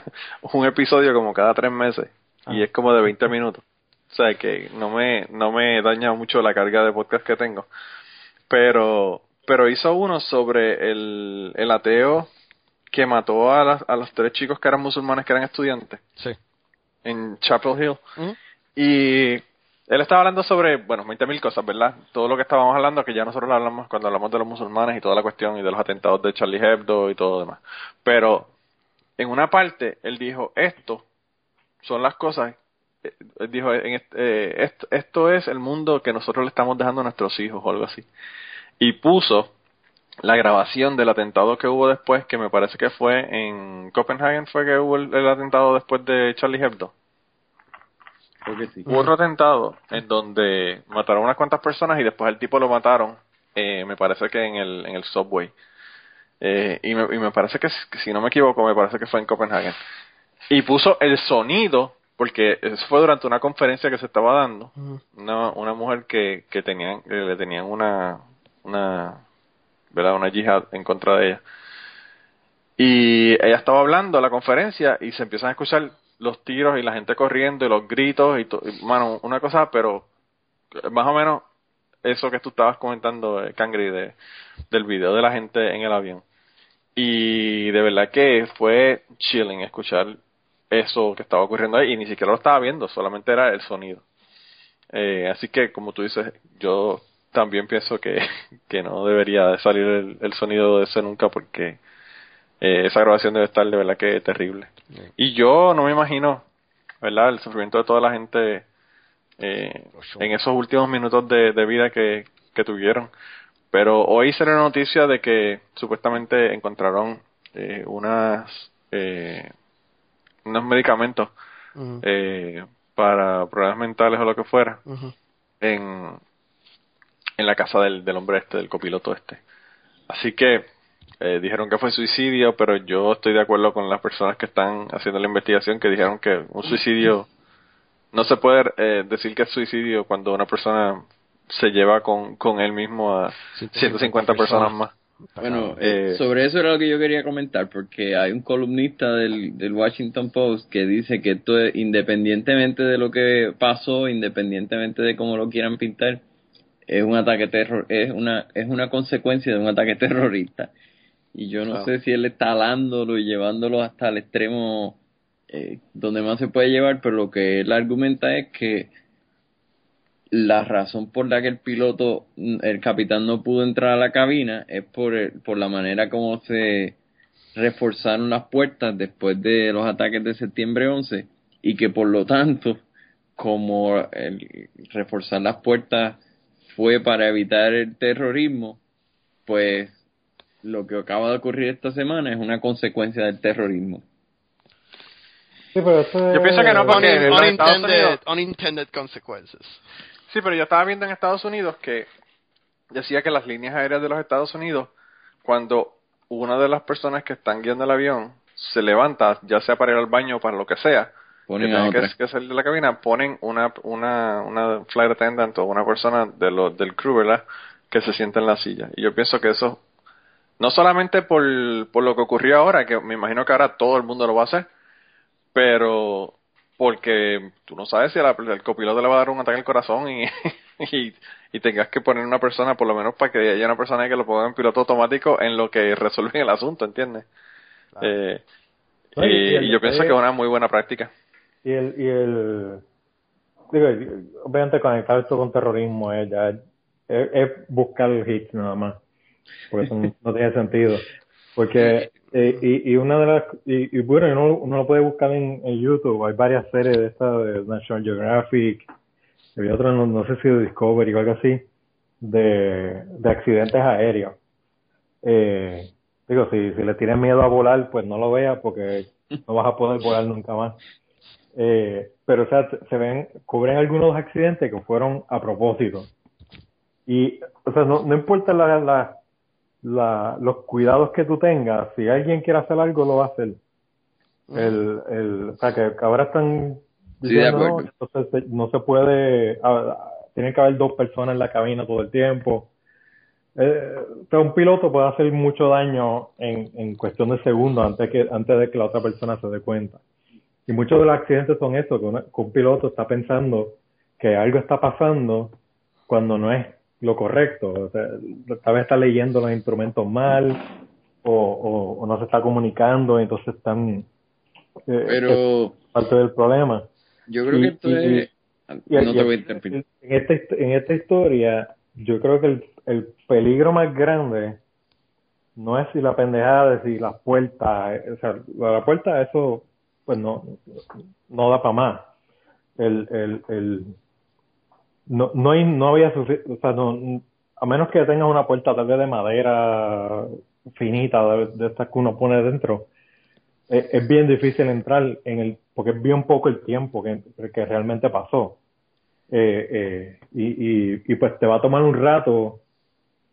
un episodio como cada tres meses y Ah. es como de 20 minutos. O sea que no me no me daña mucho la carga de podcast que tengo. Pero pero hizo uno sobre el, el ateo que mató a, las- a los tres chicos que eran musulmanes que eran estudiantes Sí. en Chapel Hill. Y él estaba hablando sobre, bueno, 20.000 cosas, ¿verdad? Todo lo que estábamos hablando, que ya nosotros lo hablamos cuando hablamos de los musulmanes y toda la cuestión y de los atentados de Charlie Hebdo y todo lo demás. Pero en una parte él dijo, esto son las cosas, eh, él dijo, en est- eh, esto, esto es el mundo que nosotros le estamos dejando a nuestros hijos o algo así. Y puso la grabación del atentado que hubo después, que me parece que fue en Copenhagen, fue que hubo el atentado después de Charlie Hebdo. Sí. Hubo otro atentado en donde mataron unas cuantas personas y después el tipo lo mataron, eh, me parece que en el, en el subway. Eh, y, me, y me parece que, si no me equivoco, me parece que fue en Copenhagen. Y puso el sonido, porque eso fue durante una conferencia que se estaba dando. Una, una mujer que, que tenían, que le tenían una, una, ¿verdad? Una yihad en contra de ella. Y ella estaba hablando a la conferencia y se empiezan a escuchar los tiros y la gente corriendo y los gritos y, y, mano, una cosa, pero más o menos eso que tú estabas comentando, eh, Cangri, de, del video de la gente en el avión. Y de verdad que fue chilling escuchar eso que estaba ocurriendo ahí y ni siquiera lo estaba viendo, solamente era el sonido. Eh, así que, como tú dices, yo también pienso que, [laughs] que no debería de salir el, el sonido de ese nunca porque eh, esa grabación debe estar de verdad que terrible. Y yo no me imagino, ¿verdad? El sufrimiento de toda la gente eh, en esos últimos minutos de, de vida que, que tuvieron. Pero hoy se la noticia de que supuestamente encontraron eh, unas eh, unos medicamentos eh, para problemas mentales o lo que fuera en, en la casa del, del hombre este, del copiloto este. Así que eh, dijeron que fue suicidio, pero yo estoy de acuerdo con las personas que están haciendo la investigación que dijeron que un suicidio no se puede eh, decir que es suicidio cuando una persona se lleva con, con él mismo a 150 personas más. Bueno, Eh, eh, sobre eso era lo que yo quería comentar, porque hay un columnista del, del Washington Post que dice que esto es, independientemente de lo que pasó, independientemente de cómo lo quieran pintar, es un ataque terror, es una, es una consecuencia de un ataque terrorista. Y yo no Claro. sé si él está alándolo y llevándolo hasta el extremo eh, donde más se puede llevar, pero lo que él argumenta es que la razón por la que el piloto, el capitán no pudo entrar a la cabina es por, el- por la manera como se reforzaron las puertas después de los ataques de septiembre 11 y que por lo tanto, como el reforzar las puertas fue para evitar el terrorismo, pues lo que acaba de ocurrir esta semana es una consecuencia del terrorismo. Sí, pero eso Yo pienso que no, porque Un- unintended, Unidos- unintended consequences. Sí, pero yo estaba viendo en Estados Unidos que decía que las líneas aéreas de los Estados Unidos, cuando una de las personas que están guiando el avión se levanta, ya sea para ir al baño o para lo que sea, Ponen que a tiene otra. que, que salir de la cabina, ponen una, una, una flight attendant o una persona de lo, del crew, ¿verdad? Que se sienta en la silla. Y yo pienso que eso, no solamente por, por lo que ocurrió ahora, que me imagino que ahora todo el mundo lo va a hacer, pero porque tú no sabes si la- el copiloto le va a dar un ataque al corazón y, [laughs] y, y tengas que poner una persona, por lo menos para que haya una persona que lo ponga en piloto automático en lo que resuelven el asunto, ¿entiendes? Eh, No, y- y, y el y yo pienso que es una muy buena práctica. Y el, y el, digo, obviamente conectar esto con terrorismo es ya, es, es buscar el hit nada más, porque eso no, no tiene sentido. Porque, eh, y, y una de las, y, y bueno, uno, uno lo puede buscar en, en YouTube, hay varias series de estas de National Geographic, hay otra, no, no sé si de Discovery o algo así, de, de accidentes aéreos. Eh, digo, si, si le tienes miedo a volar, pues no lo veas porque no vas a poder volar nunca más. Eh, pero, o sea, se ven, cubren algunos accidentes que fueron a propósito. Y, o sea, no, no importa la, la, los cuidados que tú tengas, si alguien quiere hacer algo, lo va a hacer. El, el, o sea, que, ahora están diciendo, no, entonces no se puede, tiene que haber dos personas en la cabina todo el tiempo. Eh, un piloto puede hacer mucho daño en, en cuestión de segundos antes, que, antes de que la otra persona se dé cuenta. Y muchos de los accidentes son eso, que, una- que un piloto está pensando que algo está pasando cuando no es lo correcto. O sea, tal vez está leyendo los instrumentos mal o, o, o no se está comunicando, entonces están... eh, es Pero parte del problema. yo creo y- que esto y- es... Y- No y- te voy a interrumpir. En esta, en esta historia, yo creo que el, el peligro más grande no es si la pendejada de si las puertas, eh, o sea, la puerta, eso, pues no, no da para más. El, el, el, no, no, hay, no había o sea, no, a menos que tengas una puerta tal vez de madera finita, de, estas que uno pone dentro, es, es bien difícil entrar en el, porque es bien poco el tiempo que, que realmente pasó. Eh, eh, y, y, y pues te va a tomar un rato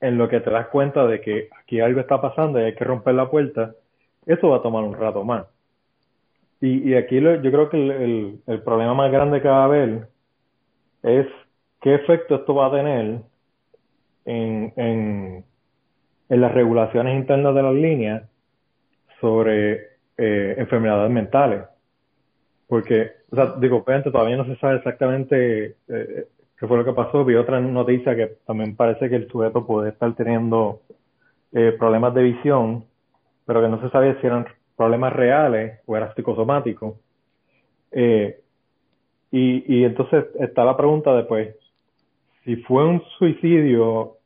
en lo que te das cuenta de que aquí algo está pasando y hay que romper la puerta. Eso va a tomar un rato más. Y, y aquí lo- yo creo que el, el, el problema más grande que va a haber es qué efecto esto va a tener en, en, en las regulaciones internas de las líneas sobre eh, enfermedades mentales. Porque, o sea, digo, todavía no se sabe exactamente eh, qué fue lo que pasó. Vi otra noticia que también parece que el sujeto puede estar teniendo eh, problemas de visión, pero que no se sabía si eran problemas reales o era psicosomático. Y, y entonces está la pregunta de, pues, si fue un suicidio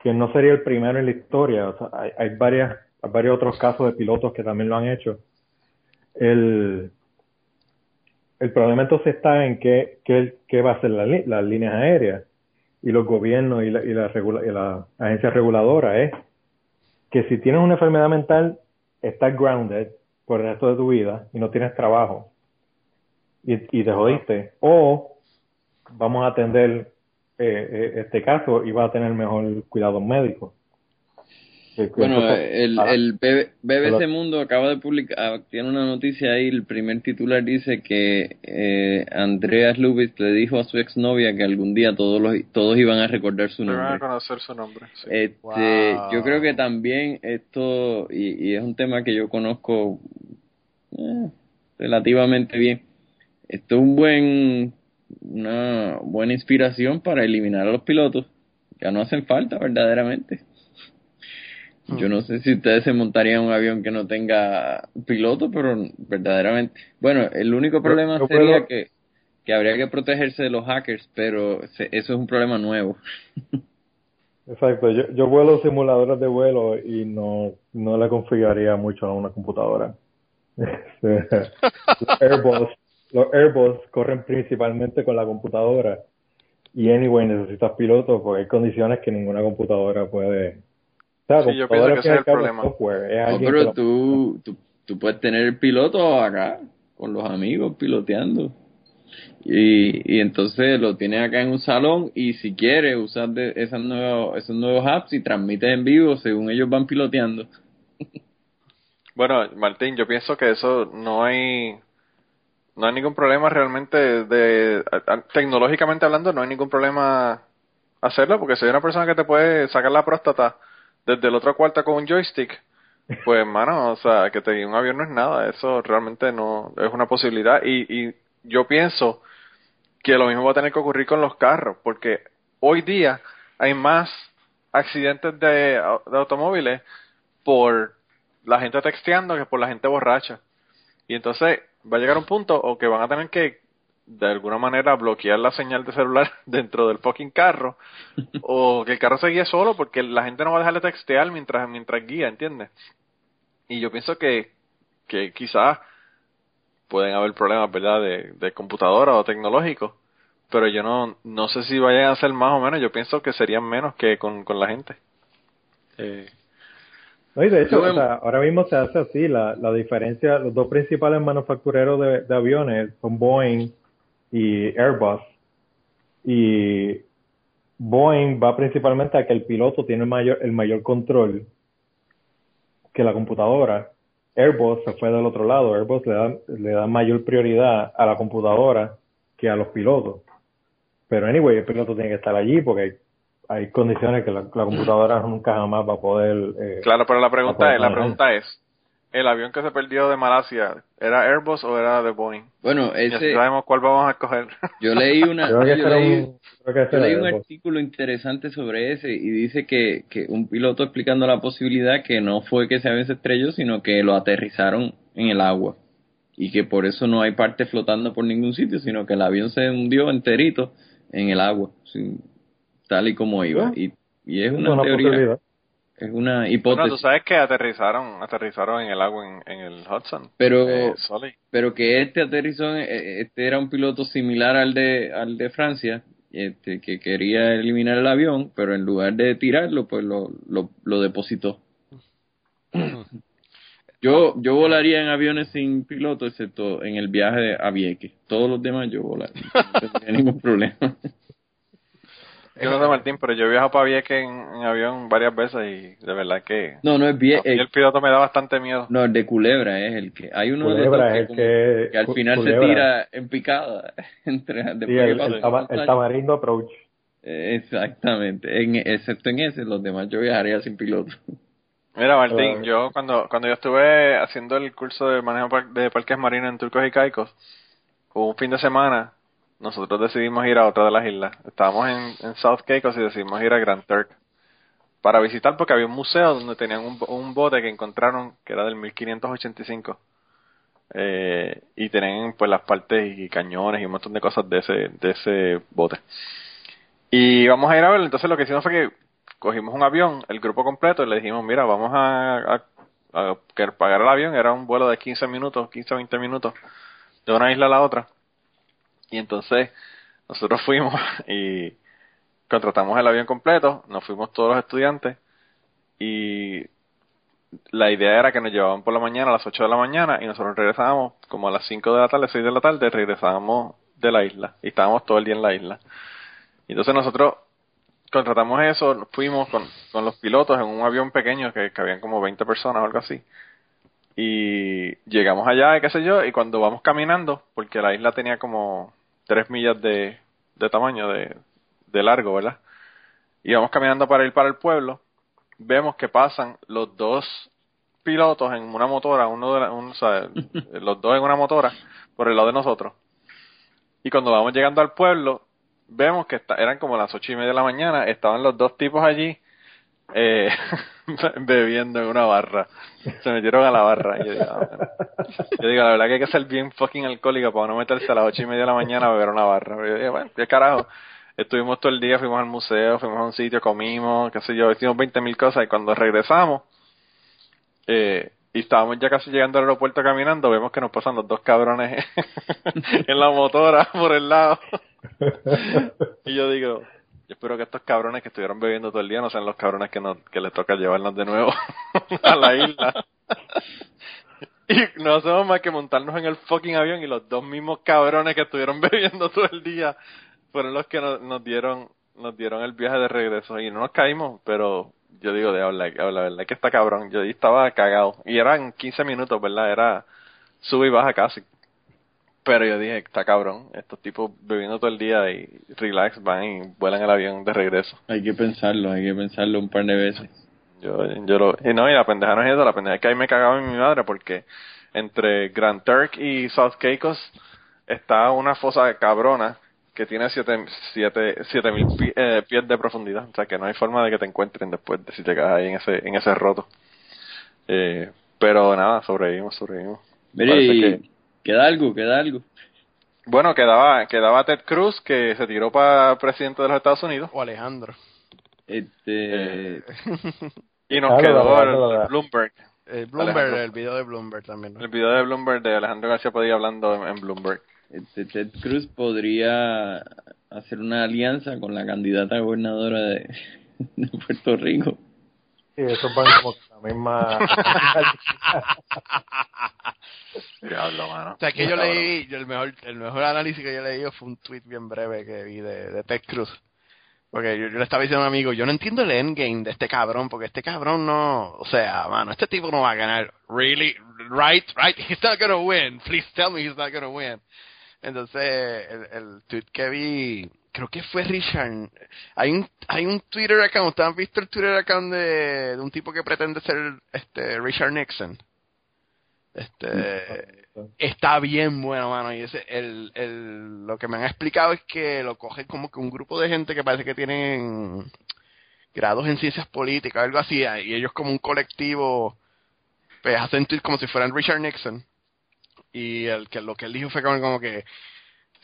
que no sería el primero en la historia, hay, hay varias, varios otros casos de pilotos que también lo han hecho. El, problema entonces está en qué, qué, va a hacer la las líneas aéreas y los gobiernos y la, y la, y la agencia reguladora es que si tienes una enfermedad mental, estás grounded por el resto de tu vida y no tienes trabajo y, y te jodiste. O vamos a atender eh, eh, este caso y va a tener mejor cuidado médico. Bueno, el, el BBC Mundo acaba de publicar, ah, tiene una noticia ahí, el primer titular dice que eh, Andreas Lubitz le dijo a su exnovia que algún día todos los, todos iban a recordar su Me van a nombre. conocer su nombre. sí. Este, Wow. yo creo que también esto, y, y es un tema que yo conozco eh, relativamente bien, esto es un buen, una buena inspiración para eliminar a los pilotos. Ya no hacen falta verdaderamente. Yo no sé si ustedes se montarían un avión que no tenga piloto, pero verdaderamente. Bueno, el único problema yo sería puedo- que, que habría que protegerse de los hackers, pero se- eso es un problema nuevo. [laughs] Exacto, yo, yo vuelo simuladores de vuelo y no, no le confiaría mucho a una computadora. [laughs] [laughs] Airbus, los Airbus corren principalmente con la computadora y anyway necesitas pilotos porque hay condiciones que ninguna computadora puede. O sea, Sí, yo pienso que ese es el problema. software, es No, alguien que pero lo- tú, tú, tú puedes tener el piloto acá, con los amigos, piloteando. Y, y entonces lo tienes acá en un salón y si quieres usar de esas nuevos, esos nuevos apps y transmites en vivo según ellos van piloteando. Bueno, Martín, yo pienso que eso no hay no hay ningún problema realmente de tecnológicamente hablando no hay ningún problema hacerlo porque si hay una persona que te puede sacar la próstata desde el otro cuarto con un joystick pues [laughs] hermano o sea que te un avión no es nada eso realmente no es una posibilidad. Y, y yo pienso que lo mismo va a tener que ocurrir con los carros porque hoy día hay más accidentes de, de automóviles por la gente texteando que por la gente borracha. Y entonces va a llegar un punto o que van a tener que de alguna manera bloquear la señal de celular [laughs] dentro del fucking carro [laughs] o que el carro se guíe solo porque la gente no va a dejar de textear mientras mientras guía, ¿entiendes? Y yo pienso que que quizás pueden haber problemas, ¿verdad? De, de computadora o tecnológicos, pero yo no no sé si vayan a ser más o menos, yo pienso que serían menos que con, con la gente. Eh, no, y de hecho, o sea, ahora mismo se hace así, la, la diferencia, los dos principales manufactureros de, de aviones son Boeing y Airbus. Y Boeing va principalmente a que el piloto tiene el mayor, el mayor control que la computadora. Airbus se fue del otro lado. Airbus le da, le da mayor prioridad a la computadora que a los pilotos. Pero anyway, el piloto tiene que estar allí porque hay condiciones que la, computadora [clears throat] nunca jamás va a poder. Eh, claro, pero la pregunta es, la pregunta es, ¿el avión que se perdió de Malasia era Airbus o era de Boeing? Bueno, ese. sabemos cuál vamos a escoger. [laughs] Yo leí una, yo leí, yo leí un artículo interesante sobre ese y dice que, que un piloto explicando la posibilidad que no fue que ese avión se estrelló, sino que lo aterrizaron en el agua y que por eso no hay parte flotando por ningún sitio, sino que el avión se hundió enterito en el agua. Sin, tal y como iba. Y, y es una, teoría. Es una hipótesis. Bueno, tú sabes que aterrizaron, aterrizaron en el agua en, en el Hudson. Pero, eh, pero que este aterrizó, eh, este era un piloto similar al de, al de Francia, este, que quería eliminar el avión, pero en lugar de tirarlo, pues lo, lo, lo depositó. [laughs] yo, yo volaría en aviones sin piloto, excepto en el viaje a Vieques. Todos los demás yo volaría. No tenía ningún problema. [laughs] Yo no sé, Martín, pero yo he viajado para Vieques en, en, avión varias veces y de verdad que... No, no es Vieques. el piloto me da bastante miedo. No, el de Culebra es el que... Hay uno de que, que, al final se tira en picada. [laughs] Entre, sí, el, el, tamarindo approach. Exactamente. En, excepto en ese, los demás yo viajaría sin piloto. Mira, Martín, yo cuando cuando yo estuve haciendo el curso de manejo de parques marinos en Turcos y Caicos, hubo un fin de semana nosotros decidimos ir a otra de las islas. Estábamos en, South Caicos y decidimos ir a Grand Turk para visitar porque había un museo donde tenían un, un bote que encontraron que era del 1585 eh, y tenían pues las partes y cañones y un montón de cosas de ese de ese bote. Y vamos a ir a verlo. Entonces lo que hicimos fue que cogimos un avión el grupo completo y le dijimos mira vamos a, a, a pagar el avión era un vuelo de 15 minutos 15 o 20 minutos de una isla a la otra y entonces nosotros fuimos [laughs] y contratamos el avión completo, nos fuimos todos los estudiantes y la idea era que nos llevaban por la mañana a las 8 de la mañana y nosotros regresábamos como a las 5 de la tarde, 6 de la tarde, regresábamos de la isla y estábamos todo el día en la isla. Y entonces nosotros contratamos eso, fuimos con, con los pilotos en un avión pequeño que, que habían como 20 personas o algo así y llegamos allá, qué sé yo, y cuando vamos caminando, porque la isla tenía como tres millas de, de tamaño, de, de largo, ¿verdad? Y vamos caminando para ir para el pueblo, vemos que pasan los dos pilotos en una motora, uno de un, o sea, [laughs] los dos en una motora, por el lado de nosotros. Y cuando vamos llegando al pueblo, vemos que eran como las ocho y media de la mañana, estaban los dos tipos allí eh, [laughs] [laughs] bebiendo en una barra. Se metieron a la barra. Y yo, digo, ah, yo digo, la verdad que hay que ser bien fucking alcohólico para no meterse a las ocho y media de la mañana a beber una barra. Pero yo digo, bueno, qué carajo. Estuvimos todo el día, fuimos al museo, fuimos a un sitio, comimos, qué sé yo, hicimos 20 mil cosas y cuando regresamos, eh, y estábamos ya casi llegando al aeropuerto caminando, vemos que nos pasan los dos cabrones [laughs] en la motora por el lado. [laughs] y yo digo, yo espero que estos cabrones que estuvieron bebiendo todo el día no sean los cabrones que, nos, que les toca llevarnos de nuevo [laughs] a la isla. [laughs] Y no hacemos más que montarnos en el fucking avión y los dos mismos cabrones que estuvieron [laughs] bebiendo todo el día fueron los que nos, nos dieron nos dieron el viaje de regreso y no nos caímos, pero yo digo de habla, la verdad que está cabrón, yo estaba cagado y eran 15 minutos, ¿verdad? Era sube y baja casi. Pero yo dije, está cabrón, estos tipos bebiendo todo el día y relax, van y vuelan el avión de regreso. Hay que pensarlo, hay que pensarlo un par de veces. Yo, yo lo, y no, y la pendeja no es eso, la pendeja es que ahí me cagaba en mi madre porque entre Grand Turk y South Caicos está una fosa cabrona que tiene 7000 siete, siete, mil eh, pies de profundidad, o sea que no hay forma de que te encuentren después de si te quedas ahí en ese, en ese roto. Eh, pero nada, sobrevivimos, sobrevivimos. Mire, queda algo, queda algo. Bueno, quedaba, quedaba Ted Cruz, que se tiró para presidente de los Estados Unidos. O Alejandro. Este... Eh, y nos quedó el, Bloomberg. El Bloomberg, el video de Bloomberg también. El video de Bloomberg de Alejandro García Padilla hablando en, Bloomberg. Este, Ted Cruz podría hacer una alianza con la candidata gobernadora de, [laughs] de Puerto Rico. Sí, eso van como la misma. [laughs] Diablo, mano. O sea, que yo leí, el mejor, el mejor análisis que yo leí fue un tweet bien breve que vi de, de Ted Cruz. Porque yo, le estaba diciendo a un amigo, yo no entiendo el endgame de este cabrón, porque este cabrón no, o sea, mano, este tipo no va a ganar. Really, right, right, he's not gonna win. Please tell me he's not gonna win. Entonces, el, el tweet que vi, creo que fue Richard. Hay un, hay un Twitter account, ¿ustedes han visto el Twitter account de, de un tipo que pretende ser este Richard Nixon? Este, está bien bueno, mano. Y ese, el, el, lo que me han explicado es que lo coge como que un grupo de gente que parece que tienen grados en ciencias políticas, algo así, y ellos como un colectivo, pues hacen tweets como si fueran Richard Nixon. Y el que lo que él dijo fue como, que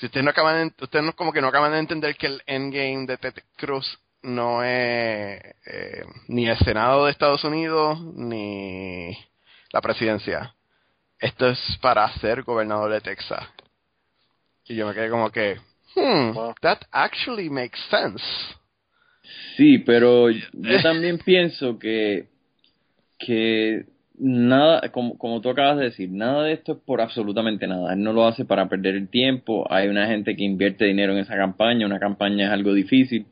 si ustedes no acaban de, ustedes no, como que no acaban de entender que el endgame de Ted Cruz no es eh, ni el Senado de Estados Unidos ni la presidencia esto es para ser gobernador de Texas. Y yo me quedé como que, hmm, that actually makes sense. Sí, pero [laughs] yo también pienso que, que nada, como, como tú acabas de decir, nada de esto es por absolutamente nada. Él no lo hace para perder el tiempo. Hay una gente que invierte dinero en esa campaña. Una campaña es algo difícil.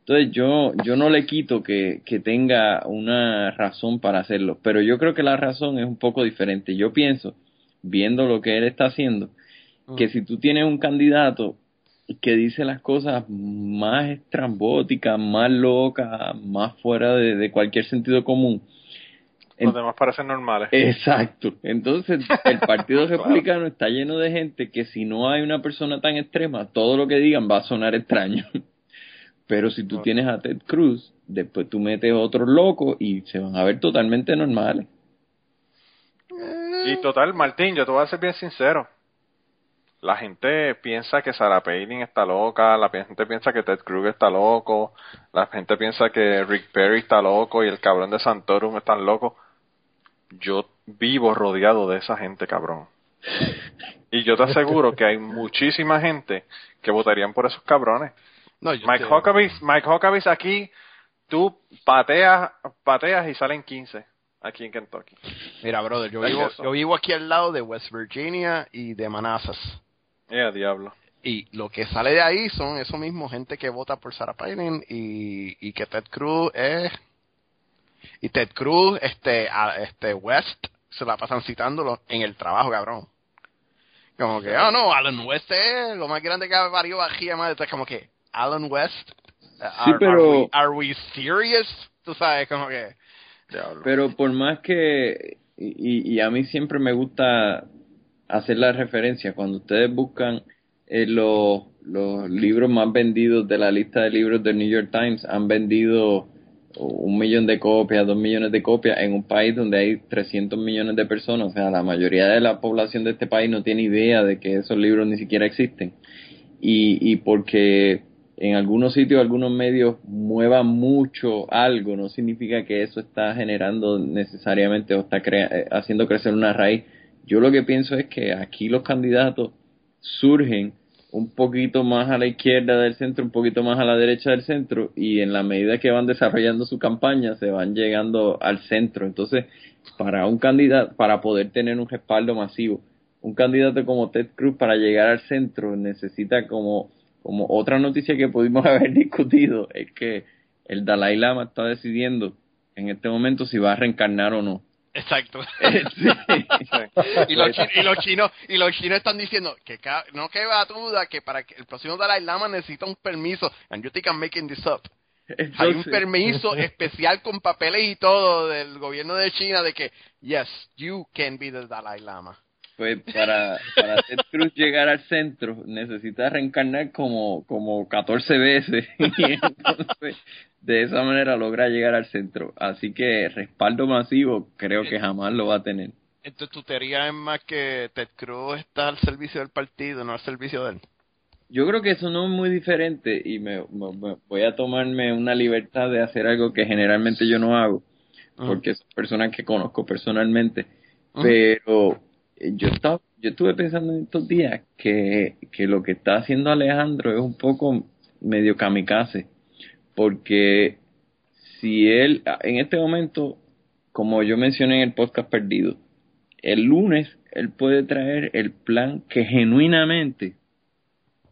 Entonces yo, yo no le quito que, que tenga una razón para hacerlo, pero yo creo que la razón es un poco diferente. Yo pienso, viendo lo que él está haciendo, mm. que si tú tienes un candidato que dice las cosas más estrambóticas, más locas, más fuera de, cualquier sentido común, los demás parecen normales. Exacto. Entonces, el Partido [laughs] Republicano está lleno de gente que si no hay una persona tan extrema, todo lo que digan va a sonar extraño. [laughs] Pero si tú tienes a Ted Cruz, después tú metes otros locos y se van a ver totalmente normales. Y total, Martín, yo te voy a ser bien sincero. La gente piensa que Sarah Palin está loca, la gente piensa que Ted Cruz está loco, la gente piensa que Rick Perry está loco y el cabrón de Santorum está loco. Yo vivo rodeado de esa gente, cabrón. Y yo te aseguro que hay muchísima gente que votarían por esos cabrones. Mike, Huckabee, Mike Huckabee aquí, tú pateas, pateas y salen 15 aquí en Kentucky. Mira, brother, yo vivo, yo vivo aquí al lado de West Virginia y de Manassas. Yeah, diablo. Y lo que sale de ahí son eso mismo, gente que vota por Sarah Palin y, y que Ted Cruz es... Y Ted Cruz, este, este West, se la pasan citándolo en el trabajo, cabrón. Como que, oh no, Alan West es lo más grande que ha variado bajía más. Es como que, Alan West, sí, pero... are we serious? Tú sabes, como que... Pero por más que, y, y, a mí siempre me gusta hacer la referencia, cuando ustedes buscan eh, los, los libros más vendidos de la lista de libros del New York Times, han vendido un millón de copias, dos millones de copias en un país donde hay 300 millones de personas. O sea, la mayoría de la población de este país no tiene idea de que esos libros ni siquiera existen. Y, y porque en algunos sitios, algunos medios muevan mucho algo, no significa que eso está generando necesariamente o está eh, haciendo crecer una raíz. Yo lo que pienso es que aquí los candidatos surgen un poquito más a la izquierda del centro, un poquito más a la derecha del centro, y en la medida que van desarrollando su campaña, se van llegando al centro. Entonces, para un candidato, para poder tener un respaldo masivo, un candidato como Ted Cruz para llegar al centro necesita como, como otra noticia que pudimos [laughs] haber discutido, es que el Dalai Lama está decidiendo en este momento si va a reencarnar o no. Exacto. [laughs] [laughs] y, los chinos, y, los chinos, y los chinos están diciendo que no que va duda que para que el próximo Dalai Lama necesita un permiso and you think I'm making this up. Hay un permiso [laughs] especial con papeles y todo del gobierno de China de que yes, you can be the Dalai Lama. Pues para, para Ted Cruz llegar al centro necesita reencarnar como, como 14 veces y entonces de esa manera logra llegar al centro. Así que respaldo masivo creo que jamás lo va a tener. Entonces tu teoría es más que Ted Cruz está al servicio del partido, no al servicio de él. Yo creo que eso no es muy diferente y me, voy a tomarme una libertad de hacer algo que generalmente yo no hago, porque son personas que conozco personalmente, pero eh, yo estaba, yo estuve pensando en estos días que, que lo que está haciendo Alejandro es un poco medio kamikaze porque si él, en este momento, como yo mencioné en el podcast perdido, el lunes él puede traer el plan que genuinamente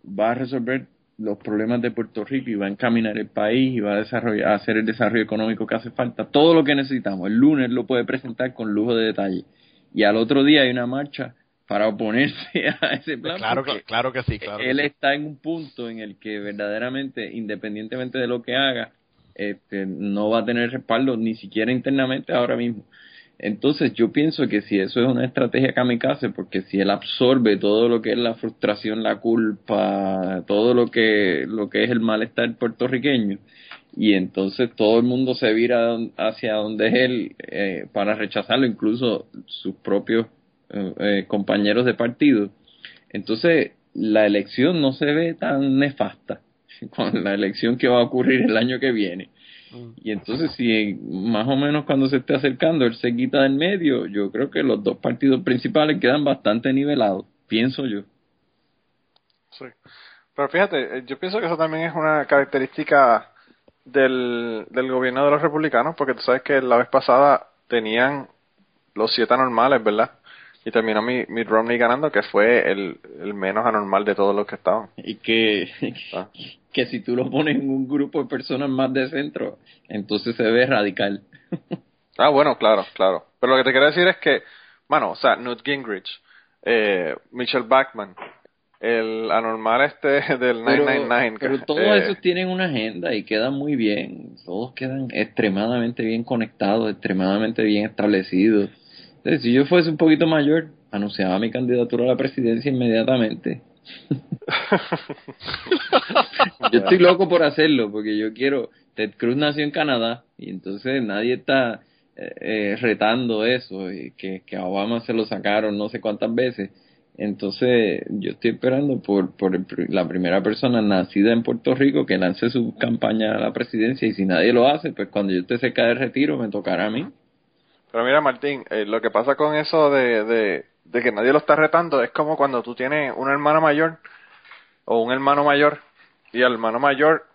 va a resolver los problemas de Puerto Rico y va a encaminar el país y va a, desarrollar, hacer el desarrollo económico que hace falta. Todo lo que necesitamos. El lunes lo puede presentar con lujo de detalle. Y al otro día hay una marcha para oponerse [laughs] a ese plan. Claro que, claro que sí, claro. Él está en un punto en el que verdaderamente, independientemente de lo que haga, este, no va a tener respaldo ni siquiera internamente ahora mismo. Entonces yo pienso que si eso es una estrategia kamikaze, porque si él absorbe todo lo que es la frustración, la culpa, todo lo que, lo que es el malestar puertorriqueño, y entonces todo el mundo se vira hacia donde es él eh, para rechazarlo, incluso sus propios eh, eh, compañeros de partido. Entonces, la elección no se ve tan nefasta [laughs] con la elección que va a ocurrir el año que viene. Mm. Y entonces, si más o menos cuando se esté acercando él se quita del medio, yo creo que los dos partidos principales quedan bastante nivelados, pienso yo. Sí. Pero fíjate, eh, yo pienso que eso también es una característica del, del gobierno de los republicanos, porque tú sabes que la vez pasada tenían los siete anormales, ¿verdad? Y terminó mi, mi Romney ganando, que fue el, el menos anormal de todos los que estaban. Y que, [laughs] ah. que si tú lo pones en un grupo de personas más de centro, entonces se ve radical. ah, bueno, claro, claro. Pero lo que te quiero decir es que, bueno, o sea, Newt Gingrich, eh, Mitchell Bachman, el anormal este [laughs] del 999. Pero, todos eh, esos tienen una agenda y quedan muy bien. Todos quedan extremadamente bien conectados, extremadamente bien establecidos si yo fuese un poquito mayor, anunciaba mi candidatura a la presidencia inmediatamente. [laughs] yo estoy loco por hacerlo porque yo quiero. Ted Cruz nació en Canadá y entonces nadie está eh, eh, retando eso, y que, que a Obama se lo sacaron no sé cuántas veces. Entonces yo estoy esperando por, por la primera persona nacida en Puerto Rico que lance su campaña a la presidencia y si nadie lo hace, pues cuando yo esté cerca del retiro me tocará a mí. Pero mira, Martín, eh, lo que pasa con eso de, de, que nadie lo está retando es como cuando tú tienes una hermana mayor o un hermano mayor y al hermano mayor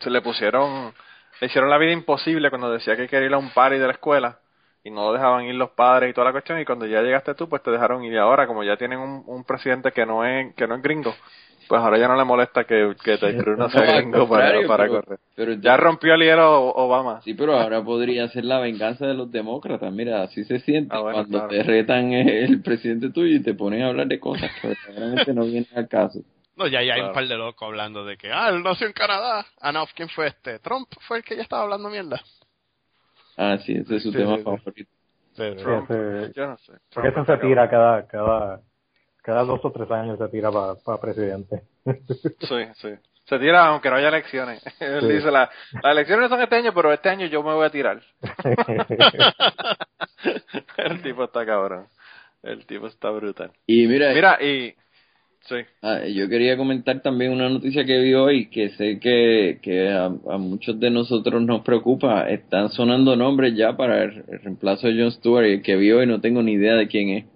se le pusieron, le hicieron la vida imposible cuando decía que quería ir a un party de la escuela y no lo dejaban ir los padres y toda la cuestión y cuando ya llegaste tú pues te dejaron ir y ahora como ya tienen un, un presidente que no es que no es gringo pues ahora ya no le molesta que, que Ted Cruz no sea gringo para, para correr. Pero ya rompió el hielo Obama. Sí, pero ahora podría ser la venganza de los demócratas. Mira, así se siente ah, cuando te retan el presidente tuyo y te ponen a hablar de cosas que realmente no vienen al caso. No, ya, hay un par de locos hablando de que, ah, él nació en Canadá. Ah, no, ¿quién fue este? Trump fue el que ya estaba hablando mierda. Ah, sí, ese es su tema favorito. Trump, yo no sé. Porque eso se tira cada, cada cada dos o tres años se tira para presidente. sí, sí. Se tira aunque no haya elecciones. [laughs] Él dice, la, las elecciones son este año, pero este año yo me voy a tirar. [laughs] El tipo está cabrón. El tipo está brutal. Y mira, mira y sí. Ah, yo quería comentar también una noticia que vi hoy que sé que, que a, muchos de nosotros nos preocupa. Están sonando nombres ya para el, reemplazo de John Stewart y el que vi hoy no tengo ni idea de quién es.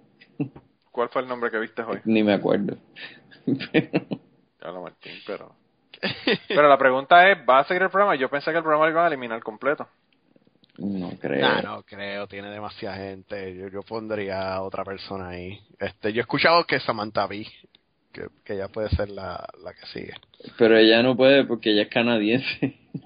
¿Cuál fue el nombre que viste hoy? Ni me acuerdo. Carlos Martín, pero... Pero la pregunta es, ¿va a seguir el programa? Yo pensé que el programa lo iban a eliminar completo. No creo. Nah, no creo, tiene demasiada gente. Yo, yo pondría a otra persona ahí. Este, yo he escuchado que Samantha Bee, que, que ella puede ser la, la que sigue. Pero ella no puede porque ella es canadiense. [laughs]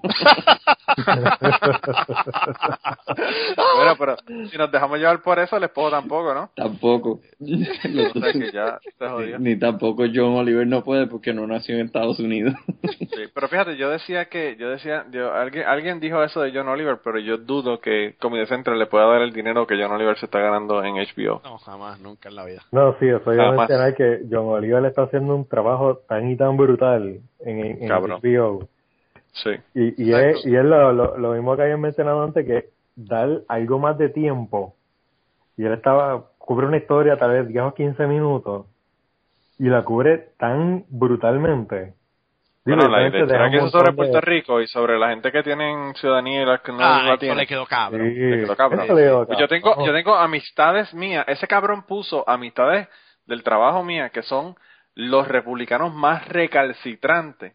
Bueno, pero si nos dejamos llevar por eso, el esposo tampoco, ¿no? tampoco. Los O sea dos- que ya se jodió. ni tampoco John Oliver no puede porque no nació en Estados Unidos. Sí, pero fíjate, yo decía que, yo decía, yo, alguien, alguien dijo eso de John Oliver, pero yo dudo que Comedy Central le pueda dar el dinero que John Oliver se está ganando en HBO. No, jamás, nunca en la vida. No, sí, eso iba a mencionar que John Oliver está haciendo un trabajo tan y tan brutal en, en Cabrón. HBO. Sí. Y, y es, y es lo, lo, lo mismo que habían mencionado antes, que dar algo más de tiempo. Y él estaba, cubre una historia tal vez 10 o 15 minutos y la cubre tan brutalmente. Bueno, la idea deja era que un eso sobre de- Puerto Rico y sobre la gente que tienen ciudadanía y las que no Ah, la tienen. le quedó cabrón. Sí, Le quedó cabrón. le quedó Pues yo tengo, cabrón. yo tengo amistades mías. Ese cabrón puso amistades del trabajo mía que son los republicanos más recalcitrantes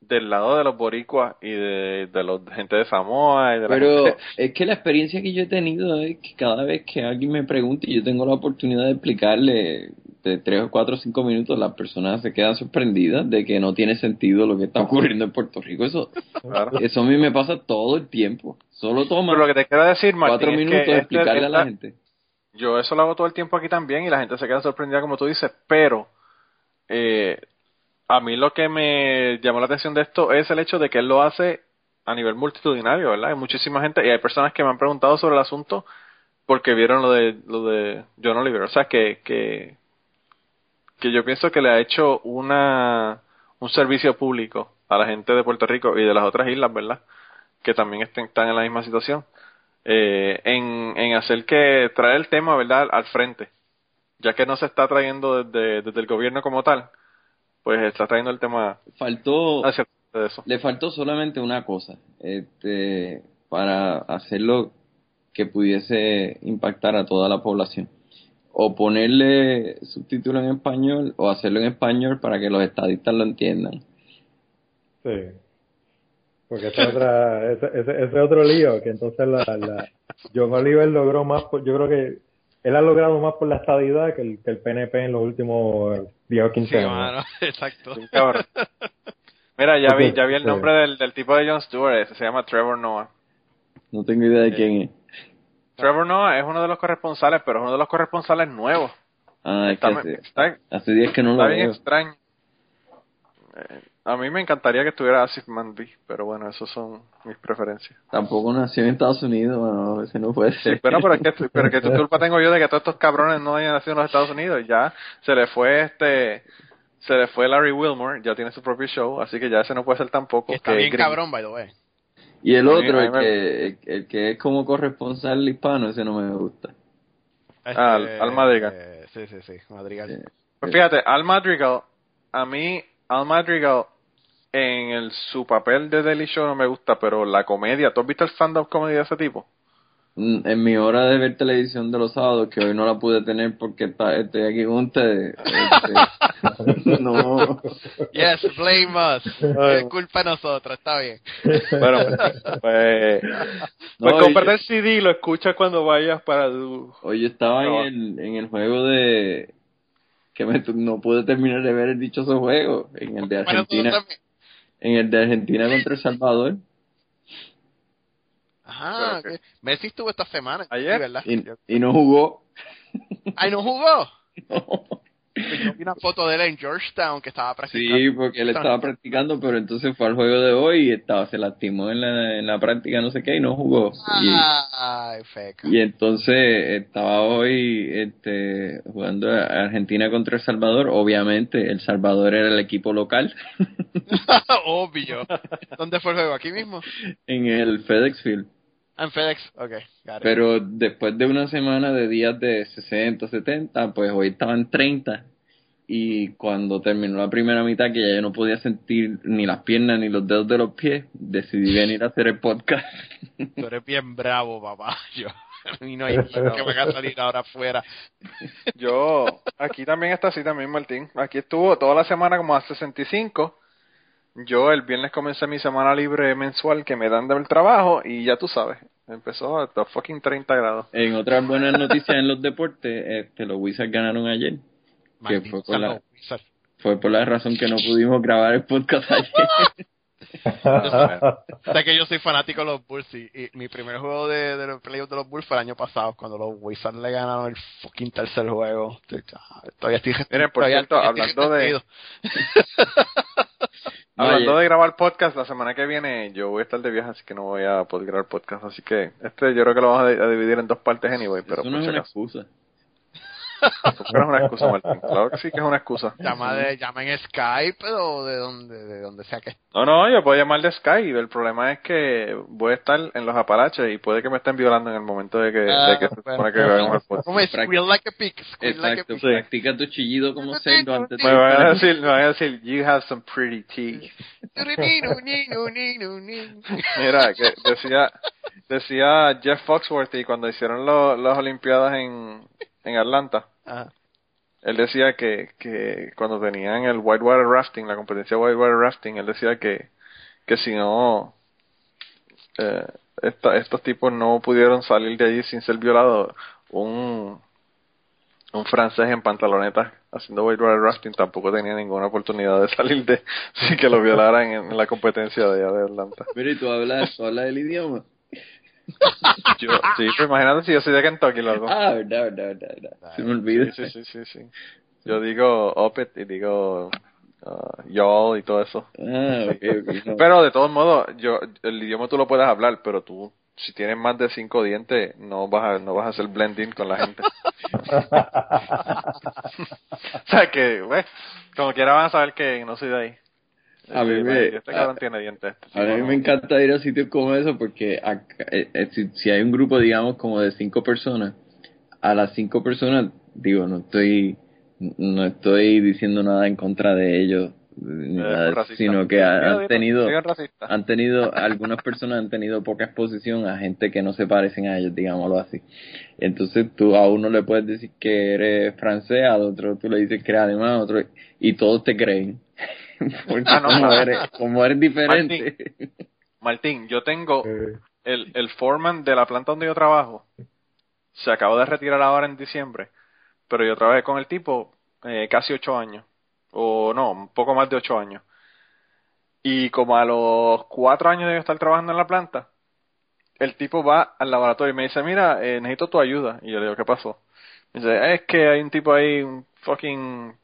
del lado de los boricuas y de, de los gente de Samoa y de la Pero gente- [laughs] es que la experiencia que yo he tenido es que cada vez que alguien me pregunta y yo tengo la oportunidad de explicarle de tres o cuatro o cinco minutos, las personas se quedan sorprendidas de que no tiene sentido lo que está ocurriendo en Puerto Rico. Eso, Claro. eso a mí me pasa todo el tiempo. Solo toma Pero lo que te quiero decir, Martín, cuatro es minutos que de este- explicarle a la gente. Yo eso lo hago todo el tiempo aquí también y la gente se queda sorprendida como tú dices, pero eh, a mí lo que me llamó la atención de esto es el hecho de que él lo hace a nivel multitudinario, ¿verdad? Hay muchísima gente y hay personas que me han preguntado sobre el asunto porque vieron lo de lo de John Oliver, o sea que que que yo pienso que le ha hecho una un servicio público a la gente de Puerto Rico y de las otras islas, ¿verdad? Que también estén, están en la misma situación eh, en, en hacer que traer el tema verdad al frente ya que no se está trayendo desde, desde el gobierno como tal pues está trayendo el tema Faltó, hacia eso le faltó solamente una cosa, este, para hacerlo que pudiese impactar a toda la población. O ponerle subtítulos en español o hacerlo en español para que los estadistas lo entiendan. Sí. Porque ese, otra, ese, ese, ese otro lío, que entonces la, la, John Oliver logró más, yo creo que él ha logrado más por la estadidad que el, que el PNP en los últimos 10 o 15 Sí, años. mano, [laughs] exacto. Mira ya vi ya vi el nombre del, del tipo de Jon Stewart ese se llama Trevor Noah No tengo idea de quién es. Trevor Noah es uno de los corresponsales pero es uno de los corresponsales nuevos Ah, es que está, hace, está- hace días que no está lo bien veo. extraño Eh, a mí me encantaría que estuviera Asif Mandy pero bueno esos son mis preferencias Tampoco nació en Estados Unidos, bueno, veces no puede Sí, ser. pero, [laughs] pero, es que, pero que culpa tengo yo de que todos estos cabrones no hayan nacido en los Estados Unidos. Ya se le fue este, se le fue Larry Wilmore, ya tiene su propio show, así que ya ese no puede ser tampoco. Está que bien cabrón, by the way. Y el otro, el que, el, que es como corresponsal hispano, ese no me gusta. Ah, al- al Madrigal. eh, sí, sí, sí, Madrigal. Eh, Pues fíjate, Al Madrigal, a mí, Al Madrigal, en el, su papel de Daily Show no me gusta, pero la comedia, ¿tú has visto el stand-up comedy de ese tipo? Mm, En mi hora de ver televisión de los sábados, que hoy no la pude tener porque está- estoy aquí con ustedes. este, [laughs] no. Yes, blame us. Es culpa de nosotros, está bien. Bueno, [laughs] pues, pues, pues y- el CD y lo escuchas cuando vayas para tu... Hoy yo estaba No. en el, en el juego de. Que me, no pude terminar de ver el dichoso juego. En el de Argentina. En el de Argentina contra El Salvador. Ajá, que- Messi estuvo esta semana. ¿Ayer? sí, ¿verdad? Y, Yo- y no jugó. Ay, ¿no jugó? [laughs] No. Yo vi una foto de él en Georgetown que estaba practicando. Sí, porque él estaba practicando, pero entonces fue al juego de hoy y estaba, se lastimó en la, en la práctica, no sé qué, y no jugó. Y, Ay, feca. y entonces estaba hoy este, jugando a Argentina contra El Salvador. Obviamente, El Salvador era el equipo local [laughs] Obvio. ¿Dónde fue el juego? ¿Aquí mismo? en el FedEx Field. En FedEx. Ok, got it. Pero después de una semana de días de 60, 70, pues hoy estaban 30. Y cuando terminó la primera mitad, que ya yo no podía sentir ni las piernas ni los dedos de los pies, decidí venir a hacer el podcast. Tú eres bien bravo, papá. [laughs] Yo. y no hay que van a salir ahora afuera. Yo, aquí también está así también, Martín. Aquí estuvo toda la semana como a 65. Yo el viernes comencé mi semana libre mensual que me dan del trabajo y ya tú sabes, empezó a fucking 30 grados. En otras buenas noticias en los deportes, este, los Wizards ganaron ayer. Que fue por, la, fue por la razón que no pudimos grabar el podcast ayer. sé que yo soy fanático de los Bulls y, mi primer juego de, de los playoffs de los Bulls fue el año pasado cuando los Wizards le ganaron el fucking tercer juego. Todavía estoy Miren, por cierto, hablando de hablando de grabar podcast, la semana que viene yo voy a estar de viaje, así que no voy a poder grabar podcast, así que este yo creo que lo vamos a, dividir en dos partes anyway, pero Eso no es una excusa es una excusa, Martín. Claro que sí que es una excusa. Llama, de, llama en Skype o de donde, de donde sea que No, no, yo puedo llamar de Skype. El problema es que voy a estar en los Apalaches y puede que me estén violando en el momento de que, de Ah, que se supone que grabemos el podcast. Como squeal like a pig, squeal like a Exacto, pig. practica tu chillido como cerdo antes Me van a decir, me van a decir, you have some pretty teeth. Mira, que decía, decía Jeff Foxworthy cuando hicieron lo- las Olimpiadas en, en Atlanta. Ajá. Él decía que, que cuando tenían el whitewater rafting, la competencia de whitewater rafting, él decía que, que si no, eh, esta- estos tipos no pudieron salir de allí sin ser violados, un, un francés en pantalonetas haciendo whitewater rafting tampoco tenía ninguna oportunidad de salir de [laughs] sin que lo violaran en, en la competencia de allá de Atlanta. Mira, y tú hablas, tú hablas el idioma. [laughs] Yo, sí, pues imagínate si yo soy de Kentucky, loco. Ah, verdad, verdad, verdad, verdad. Se me olvida. Sí, sí, sí, sí. Yo digo opet y digo uh, y'all y todo eso. Ah, [laughs] no. Pero de todos modos, yo el idioma tú lo puedes hablar, pero tú si tienes más de cinco dientes no vas a no vas a hacer blending con la gente. [laughs] o sea que, güey, como quiera van a saber que no soy de ahí. A mí me- este cabrón a- tiene dientes. A mí tipo me no. encanta ir a sitios como eso porque acá- eh, eh, si, si hay un grupo, digamos, como de cinco personas, a las cinco personas, digo, no estoy no estoy diciendo nada en contra de ellos, nada, sino que ha- han tenido han [laughs] tenido algunas personas han tenido poca exposición a gente que no se parecen a ellos, digámoslo así. Entonces tú a uno le puedes decir que eres francés, al otro tú le dices que eres alemán, a otro y todos te creen. [laughs] Porque Ah, no, como, claro. eres, como eres diferente. Martín, yo tengo [laughs] Eh, el, el foreman de la planta donde yo trabajo se acabó de retirar ahora en diciembre, pero yo trabajé con el tipo eh, casi ocho años, o no, un poco más de ocho años. Y como a los cuatro años de yo estar trabajando en la planta, el tipo va al laboratorio y me dice, mira, eh, necesito tu ayuda. Y yo le digo, ¿qué pasó? Me dice, es que hay un tipo ahí, un fucking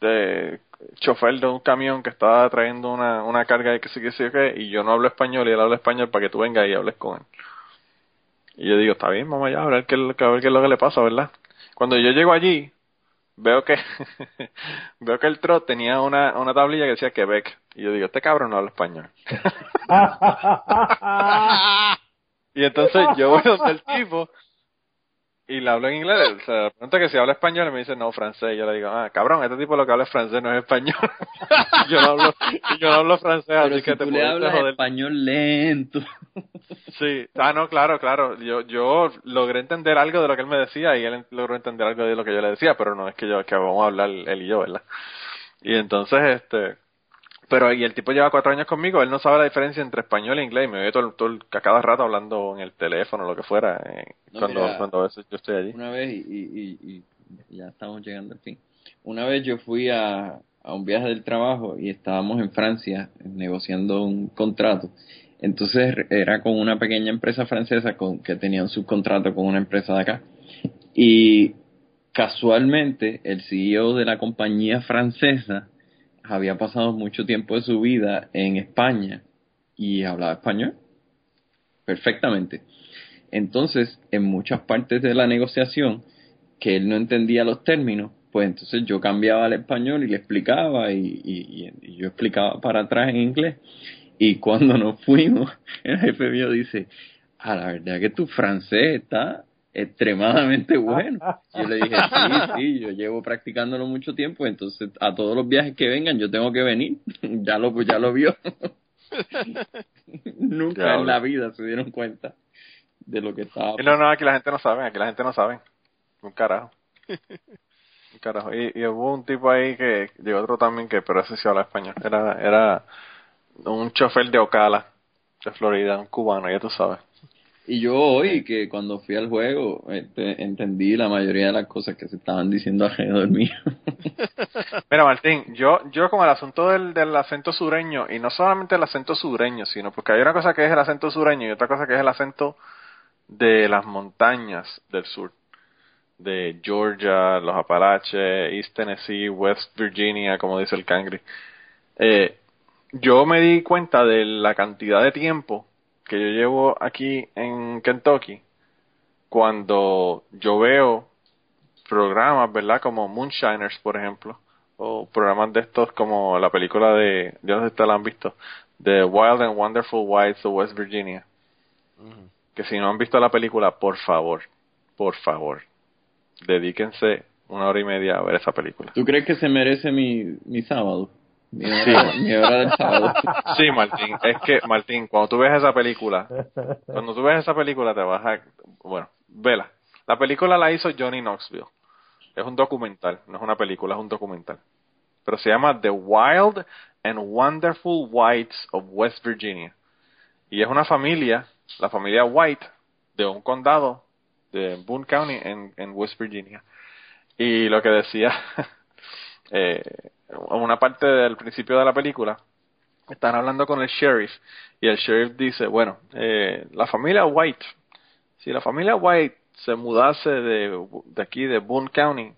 de chofer de un camión que está trayendo una, una carga de que sí que sí que y yo no hablo español y él habla español para que tú vengas y hables con él. Y yo digo, está bien, vamos allá a ver qué, es lo- a ver qué es lo que le pasa, ¿verdad? Cuando yo llego allí, veo que [laughs] veo que el trot tenía una, una tablilla que decía Quebec. Y yo digo, este cabrón no habla español. [laughs] [laughs] Y entonces yo voy donde el tipo y le hablo en inglés. O sea, le pregunto que si habla español y me dice no, francés. Y yo le digo, ah, cabrón, este tipo lo que habla es francés, no es español. [laughs] yo no hablo, yo no hablo francés, Pero así si que te tú le puedes hablas joder. español lento. Sí, ah, no, claro, claro. Yo, yo logré entender algo de lo que él me decía y él logró entender algo de lo que yo le decía, pero no es que yo, que vamos a hablar él y yo, ¿verdad? Y entonces, este, pero y el tipo lleva cuatro años conmigo, él no sabe la diferencia entre español e inglés y me ve todo, el- todo a cada rato hablando en el teléfono, lo que fuera, eh, No, cuando, mira. cuando a veces yo estoy allí. Una vez, y, y, y- y ya estamos llegando al fin. Una vez yo fui a, a un viaje del trabajo y estábamos en Francia negociando un contrato. Entonces era con una pequeña empresa francesa con, que tenía un subcontrato con una empresa de acá. Y casualmente el CEO de la compañía francesa había pasado mucho tiempo de su vida en España y hablaba español perfectamente. Entonces, en muchas partes de la negociación, que él no entendía los términos, pues entonces yo cambiaba al español y le explicaba y, y- yo explicaba para atrás en inglés. Y cuando nos fuimos, [laughs] el jefe mío dice, a la verdad que tu francés está extremadamente [laughs] bueno. Yo le dije, sí, sí, yo llevo practicándolo mucho tiempo, entonces a todos los viajes que vengan yo tengo que venir. [laughs] ya lo, ya lo vio. [laughs] Nunca en la vida se dieron cuenta. de lo que estaba. Y no, no, aquí la gente no sabe, aquí la gente no sabe. Un carajo. Un carajo. Y, y hubo un tipo ahí que, y otro también que, pero ese sí habla español. Era, era un chofer de Ocala, de Florida, un cubano, ya tú sabes. Y yo hoy, que cuando fui al juego, este, entendí la mayoría de las cosas que se estaban diciendo alrededor mío. [laughs] Mira, Martín, yo, yo con el asunto del, del acento sureño, y no solamente el acento sureño, sino porque hay una cosa que es el acento sureño y otra cosa que es el acento de las montañas del sur, de Georgia, los Apalaches, East Tennessee, West Virginia, como dice el Cangri. Eh, yo me di cuenta de la cantidad de tiempo que yo llevo aquí en Kentucky cuando yo veo programas, ¿verdad? Como Moonshiners, por ejemplo, o programas de estos como la película de, yo no sé si ustedes la han visto, The Wild and Wonderful Whites of West Virginia. Que si no han visto la película, por favor, por favor, dedíquense una hora y media a ver esa película. ¿Tú crees que se merece mi, mi sábado? Mi hora, mi hora del sábado. [laughs] Sí, Martín, es que, Martín, cuando tú ves esa película, cuando tú ves esa película te vas a, bueno, vela. La película la hizo Johnny Knoxville. Es un documental, no es una película, es un documental. Pero se llama The Wild and Wonderful Whites of West Virginia. Y es una familia, la familia White, de un condado de Boone County en, en West Virginia. Y lo que decía, [laughs] eh, una parte del principio de la película, están hablando con el sheriff y el sheriff dice, bueno, eh, la familia White, si la familia White se mudase de, de aquí, de Boone County,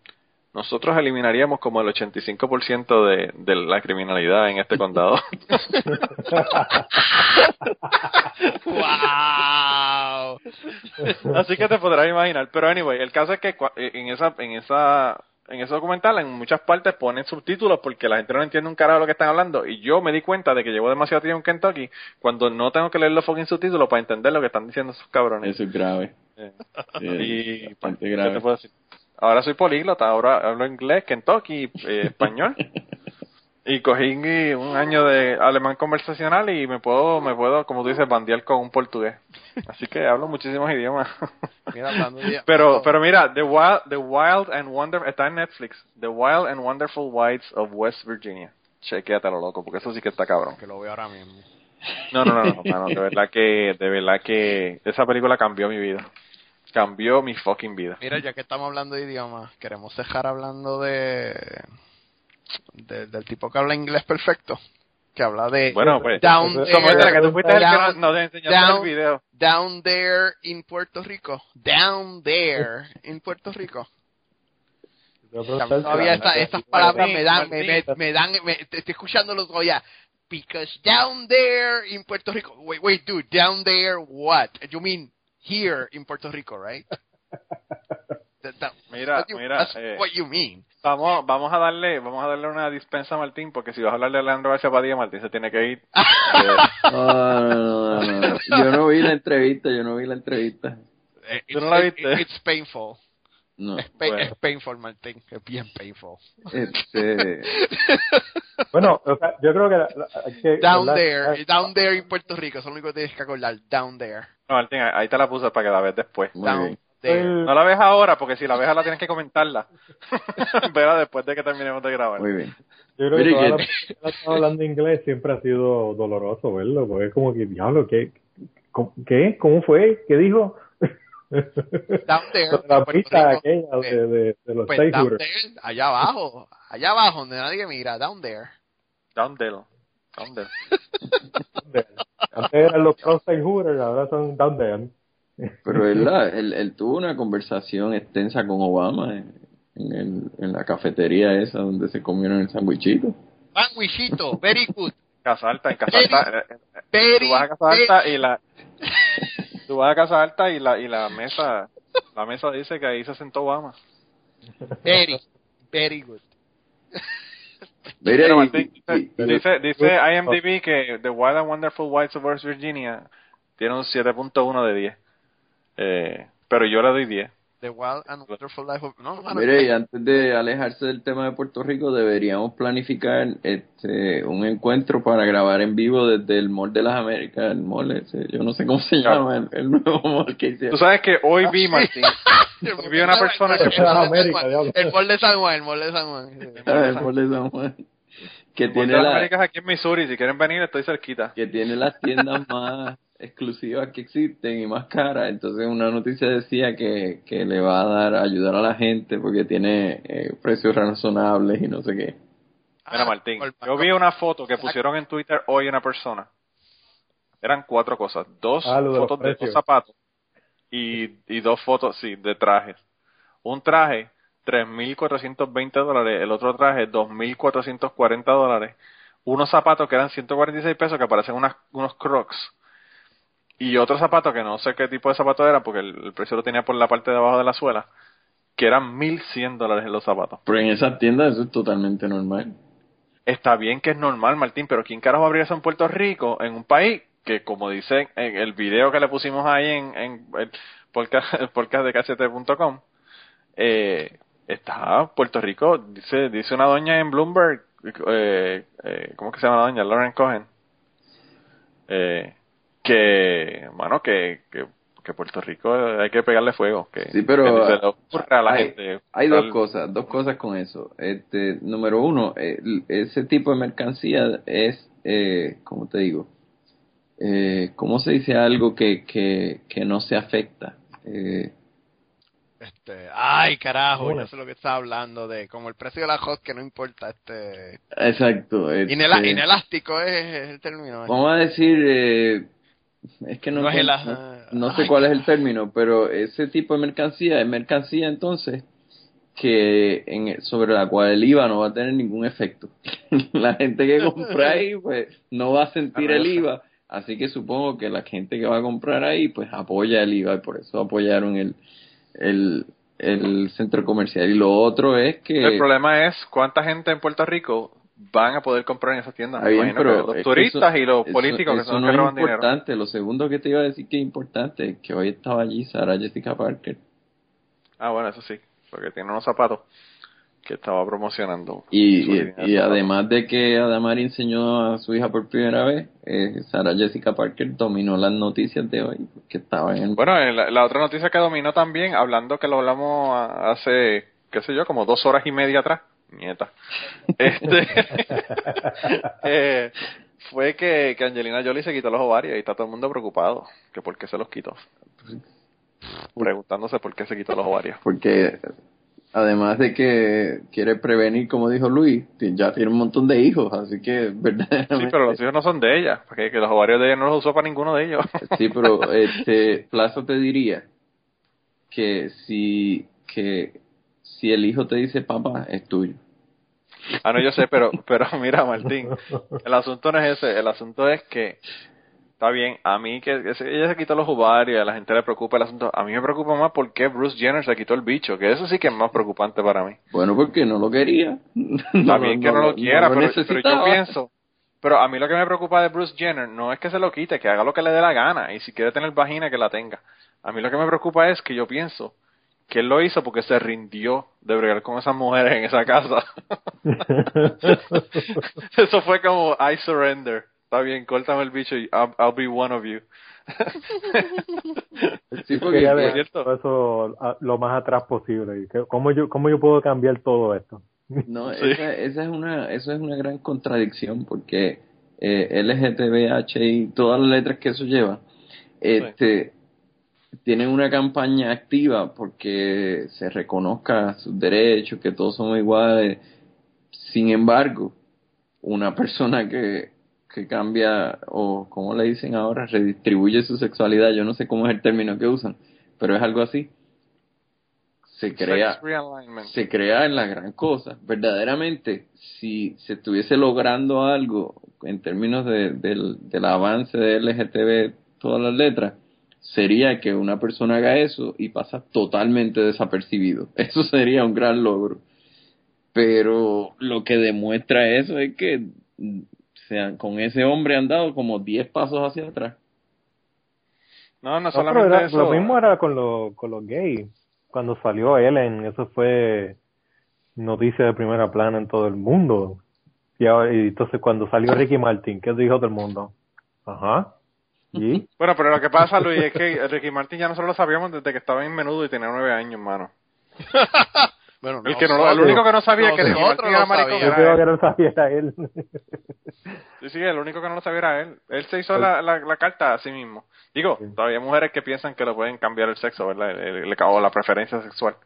nosotros eliminaríamos como el 85% de, de la criminalidad en este condado. [laughs] ¡Wow! Así que te podrás imaginar. Pero anyway, el caso es que en esa, en esa, en ese documental, en muchas partes ponen subtítulos porque la gente no entiende un carajo lo que están hablando. Y yo me di cuenta de que llevo demasiado tiempo en Kentucky cuando no tengo que leer los fucking subtítulos para entender lo que están diciendo esos cabrones. Eso es grave. Eh, y bastante ¿qué grave. te puedo decir? Ahora soy políglota, ahora hablo inglés, Kentucky, eh, español. [laughs] Y cogí un año de alemán conversacional y me puedo, me puedo, como tú dices, bandear con un portugués. Así que hablo muchísimos idiomas. [laughs] Mira, [laughs] Pero, pero mira, The Wild, The Wild and Wonderful, está en Netflix, The Wild and Wonderful Whites of West Virginia. Chequéatelo, loco, porque eso sí que está cabrón. Que lo veo ahora mismo. No, no, no, no, [laughs] mano, de verdad que, de verdad que esa película cambió mi vida. Cambió mi fucking vida. Mira, ya que estamos hablando de idiomas, queremos dejar hablando de, de- del tipo que habla inglés perfecto, que habla de Bueno, pues, down Como como there, esta que tú fuiste el que nos, down, nos enseñaste down- el video. down there in Puerto Rico, down there in Puerto Rico. Todavía esta- estas palabras me dan, me, me, me dan, me, te estoy escuchándolos todavía. Because down there in Puerto Rico, wait, wait, dude, down there, what? You mean here in Puerto Rico, right? That- that- Mira, what you- mira, that's eh, what you mean. Vamos, vamos a darle, vamos a darle una dispensa a Martín, porque si vas a hablar de Alejandro García Padilla, Martín se tiene que ir. [laughs] Eh, No, no, no, no, no. Yo no vi la entrevista, yo no vi la entrevista. Eh, ¿Tú no it's- la it- viste? It's painful. No. Es, pa- Bueno. es painful, Martín. Es bien painful. Este, [laughs] Bueno, o sea, yo creo que, la- la- que Down ¿verdad? there, down there in Puerto Rico, eso es lo único que tienes que acordar. Down there. no, Martín, ahí te la puse para que la veas después. muy down bien. El- No la ves ahora, porque si la ves ahora tienes que comentarla. [laughs] Verá después de que terminemos de grabar. Muy bien. Yo creo que toda que- la estado hablando inglés siempre ha sido doloroso verlo, porque es como que, diablo, ¿qué? ¿Cómo, ¿qué? ¿Cómo fue? ¿Qué dijo? Down there. [laughs] la pista aquella de, de, de los Pues seis down there, allá abajo, allá abajo, donde nadie mira, down there. Down there. Down there. [laughs] Antes eran los Frontside Hooters, ahora son Down There. Pero él, la- [laughs] él, él tuvo una conversación extensa con Obama en, en, el- en la cafetería esa donde se comieron el sandwichito. Sandwichito, very good. Casa Alta, en Casa Alta. eh, eh, Very, Tú vas a Casa very- Alta y la... Tú vas a Casa Alta y la, y la mesa... La mesa dice que ahí se sentó Obama. very, very good. [laughs] Mira, Martín, dice, dice IMDb que The Wild and Wonderful Whites of West Virginia tiene un 7.1 de 10. Eh, pero yo le doy 10. The Wild and Wonderful Life of... No, mano, Mire, y antes de alejarse del tema de Puerto Rico, deberíamos planificar este un encuentro para grabar en vivo desde el Mall de las Américas, el mall ese, yo no sé cómo se llama, el, el nuevo mall que Tú hicieron. sabes que hoy vi, Martín, [laughs] hoy vi una persona que el mall de San Juan, el mall de San Juan, el mall de San Juan. el que Mall tiene las la, Américas aquí en Missouri, si quieren venir estoy cerquita. que tiene las tiendas [laughs] más exclusivas que existen y más caras. Entonces una noticia decía que, que le va a dar a ayudar a la gente porque tiene eh, precios razonables y no sé qué. Mira, Ah, Martín, yo vi una foto que pusieron en Twitter hoy una persona. Eran cuatro cosas. Dos Ah, de fotos de dos zapatos y, y dos fotos, sí, de trajes. Un traje, 3.420 dólares. El otro traje, 2.440 dólares. Unos zapatos que eran 146 pesos que parecen unas, unos crocs. Y otro zapato que no sé qué tipo de zapato era porque el, el precio lo tenía por la parte de abajo de la suela. Que eran 1.100 dólares en los zapatos. Pero en esas tiendas eso es totalmente normal. Está bien que es normal, Martín, pero ¿quién carajo habría eso en Puerto Rico, en un país que, como dice en el video que le pusimos ahí en, en el podcast, [laughs] el podcast de casete.com, eh, está Puerto Rico, dice dice una doña en Bloomberg, eh, eh, ¿cómo que se llama la doña? Lauren Cohen, eh, que, bueno, que, que, que Puerto Rico hay que pegarle fuego, que, Sí, pero, que se le ocurra a la hay, gente. hay dos cosas, dos cosas con eso. Este, número uno, el- ese tipo de mercancía es, eh, ¿cómo te digo? Eh, ¿Cómo se dice algo que, que, que no se afecta? Eh, Este, ay, carajo, Una. yo sé lo que está hablando de como el precio de la hot que no importa, este exacto. este, inela- inelástico es, es el término. ¿eh? Vamos a decir, eh, es que no, No es no- ela- no- no sé ay, cuál es el término, pero ese tipo de mercancía es mercancía entonces que en, sobre la cual el IVA no va a tener ningún efecto. [laughs] la gente que compra ahí pues no va a sentir el IVA, así que supongo que la gente que va a comprar ahí pues apoya el IVA y por eso apoyaron el, el, el centro comercial. Y lo otro es que... El problema es cuánta gente en Puerto Rico van a poder comprar en esas tiendas. Me bien, pero los turistas eso- y los eso- políticos que son los que es roban importante. Lo segundo que te iba a decir que es importante es que hoy estaba allí Sara Jessica Parker Ah, bueno, eso sí, porque tiene unos zapatos que estaba promocionando. y, y, además de que Adamari enseñó a su hija por primera vez, eh, Sara Jessica Parker dominó las noticias de hoy que estaba en Bueno, en la, la otra noticia que dominó también, hablando que lo hablamos hace, qué sé yo, como dos horas y media atrás, nieta, este, [laughs] eh, fue que, que Angelina Jolie se quitó los ovarios y está todo el mundo preocupado, que por qué se los quitó. Preguntándose por qué se quitó los ovarios. porque además de que quiere prevenir, como dijo Luis, ya tiene un montón de hijos, así que [laughs] verdaderamente Sí, pero los hijos no son de ella, porque que los ovarios de ella no los usó para ninguno de ellos. [laughs] Sí, pero este Plaza te diría que si que si el hijo te dice papá es tuyo. Ah, no, yo sé, pero, [laughs] pero mira, Martín, el asunto no es ese, el asunto es que, está bien, a mí que, ella se quitó los ovarios, y a la gente le preocupa el asunto, a mí me preocupa más por qué Bruce Jenner se quitó el bicho, que eso sí que es más preocupante para mí. Bueno, porque no lo quería. [laughs] Está bien que no, lo quiera, pero, pero yo pienso, pero a mí lo que me preocupa de Bruce Jenner no es que se lo quite, que haga lo que le dé la gana, y si quiere tener vagina, que la tenga. A mí lo que me preocupa es que yo pienso que él lo hizo porque se rindió de bregar con esas mujeres en esa casa. [laughs] Eso fue como I surrender. Está bien, córtame el bicho y I'll, I'll be one of you. [laughs] Sí, porque Quería ¿es dejar cierto? eso a- lo más atrás posible. ¿Cómo yo, cómo yo puedo cambiar todo esto? [laughs] no, Sí. esa, esa es una eso es una gran contradicción porque eh, LGTBH y todas las letras que eso lleva este tienen una campaña activa porque se reconozca sus derechos, que todos somos iguales. Sin embargo, una persona que, que cambia, o como le dicen ahora, redistribuye su sexualidad, yo no sé cómo es el término que usan, pero es algo así. Se crea, se crea en la gran cosa. Verdaderamente, si se estuviese logrando algo en términos de, del, del avance de LGTB, todas las letras, sería que una persona haga eso y pasa totalmente desapercibido. [laughs] Eso sería un gran logro. Pero lo que demuestra eso es que sean, con ese hombre han dado como 10 pasos hacia atrás. No, no solamente era- eso. lo mismo era con, los con los gays. cuando salió Ellen, eso fue noticia de primera plana en todo el mundo. Y, ahora, y entonces cuando salió Ricky Martin, ¿qué dijo todo el mundo? Ajá. ¿Y? [laughs] Bueno, pero lo que pasa, Luis, es que Ricky Martin ya nosotros lo sabíamos desde que estaba en menudo y tenía nueve años, mano. [laughs] bueno, El, que no, el único que no sabía que Ricky nosotros Martin era maricón Yo creo que no sabía era él. Sí, sí, el único que no lo sabía era él. Él se hizo la, la, la carta a sí mismo. Digo, Sí. todavía hay mujeres que piensan que lo pueden cambiar el sexo, ¿verdad? El, el- o la preferencia sexual.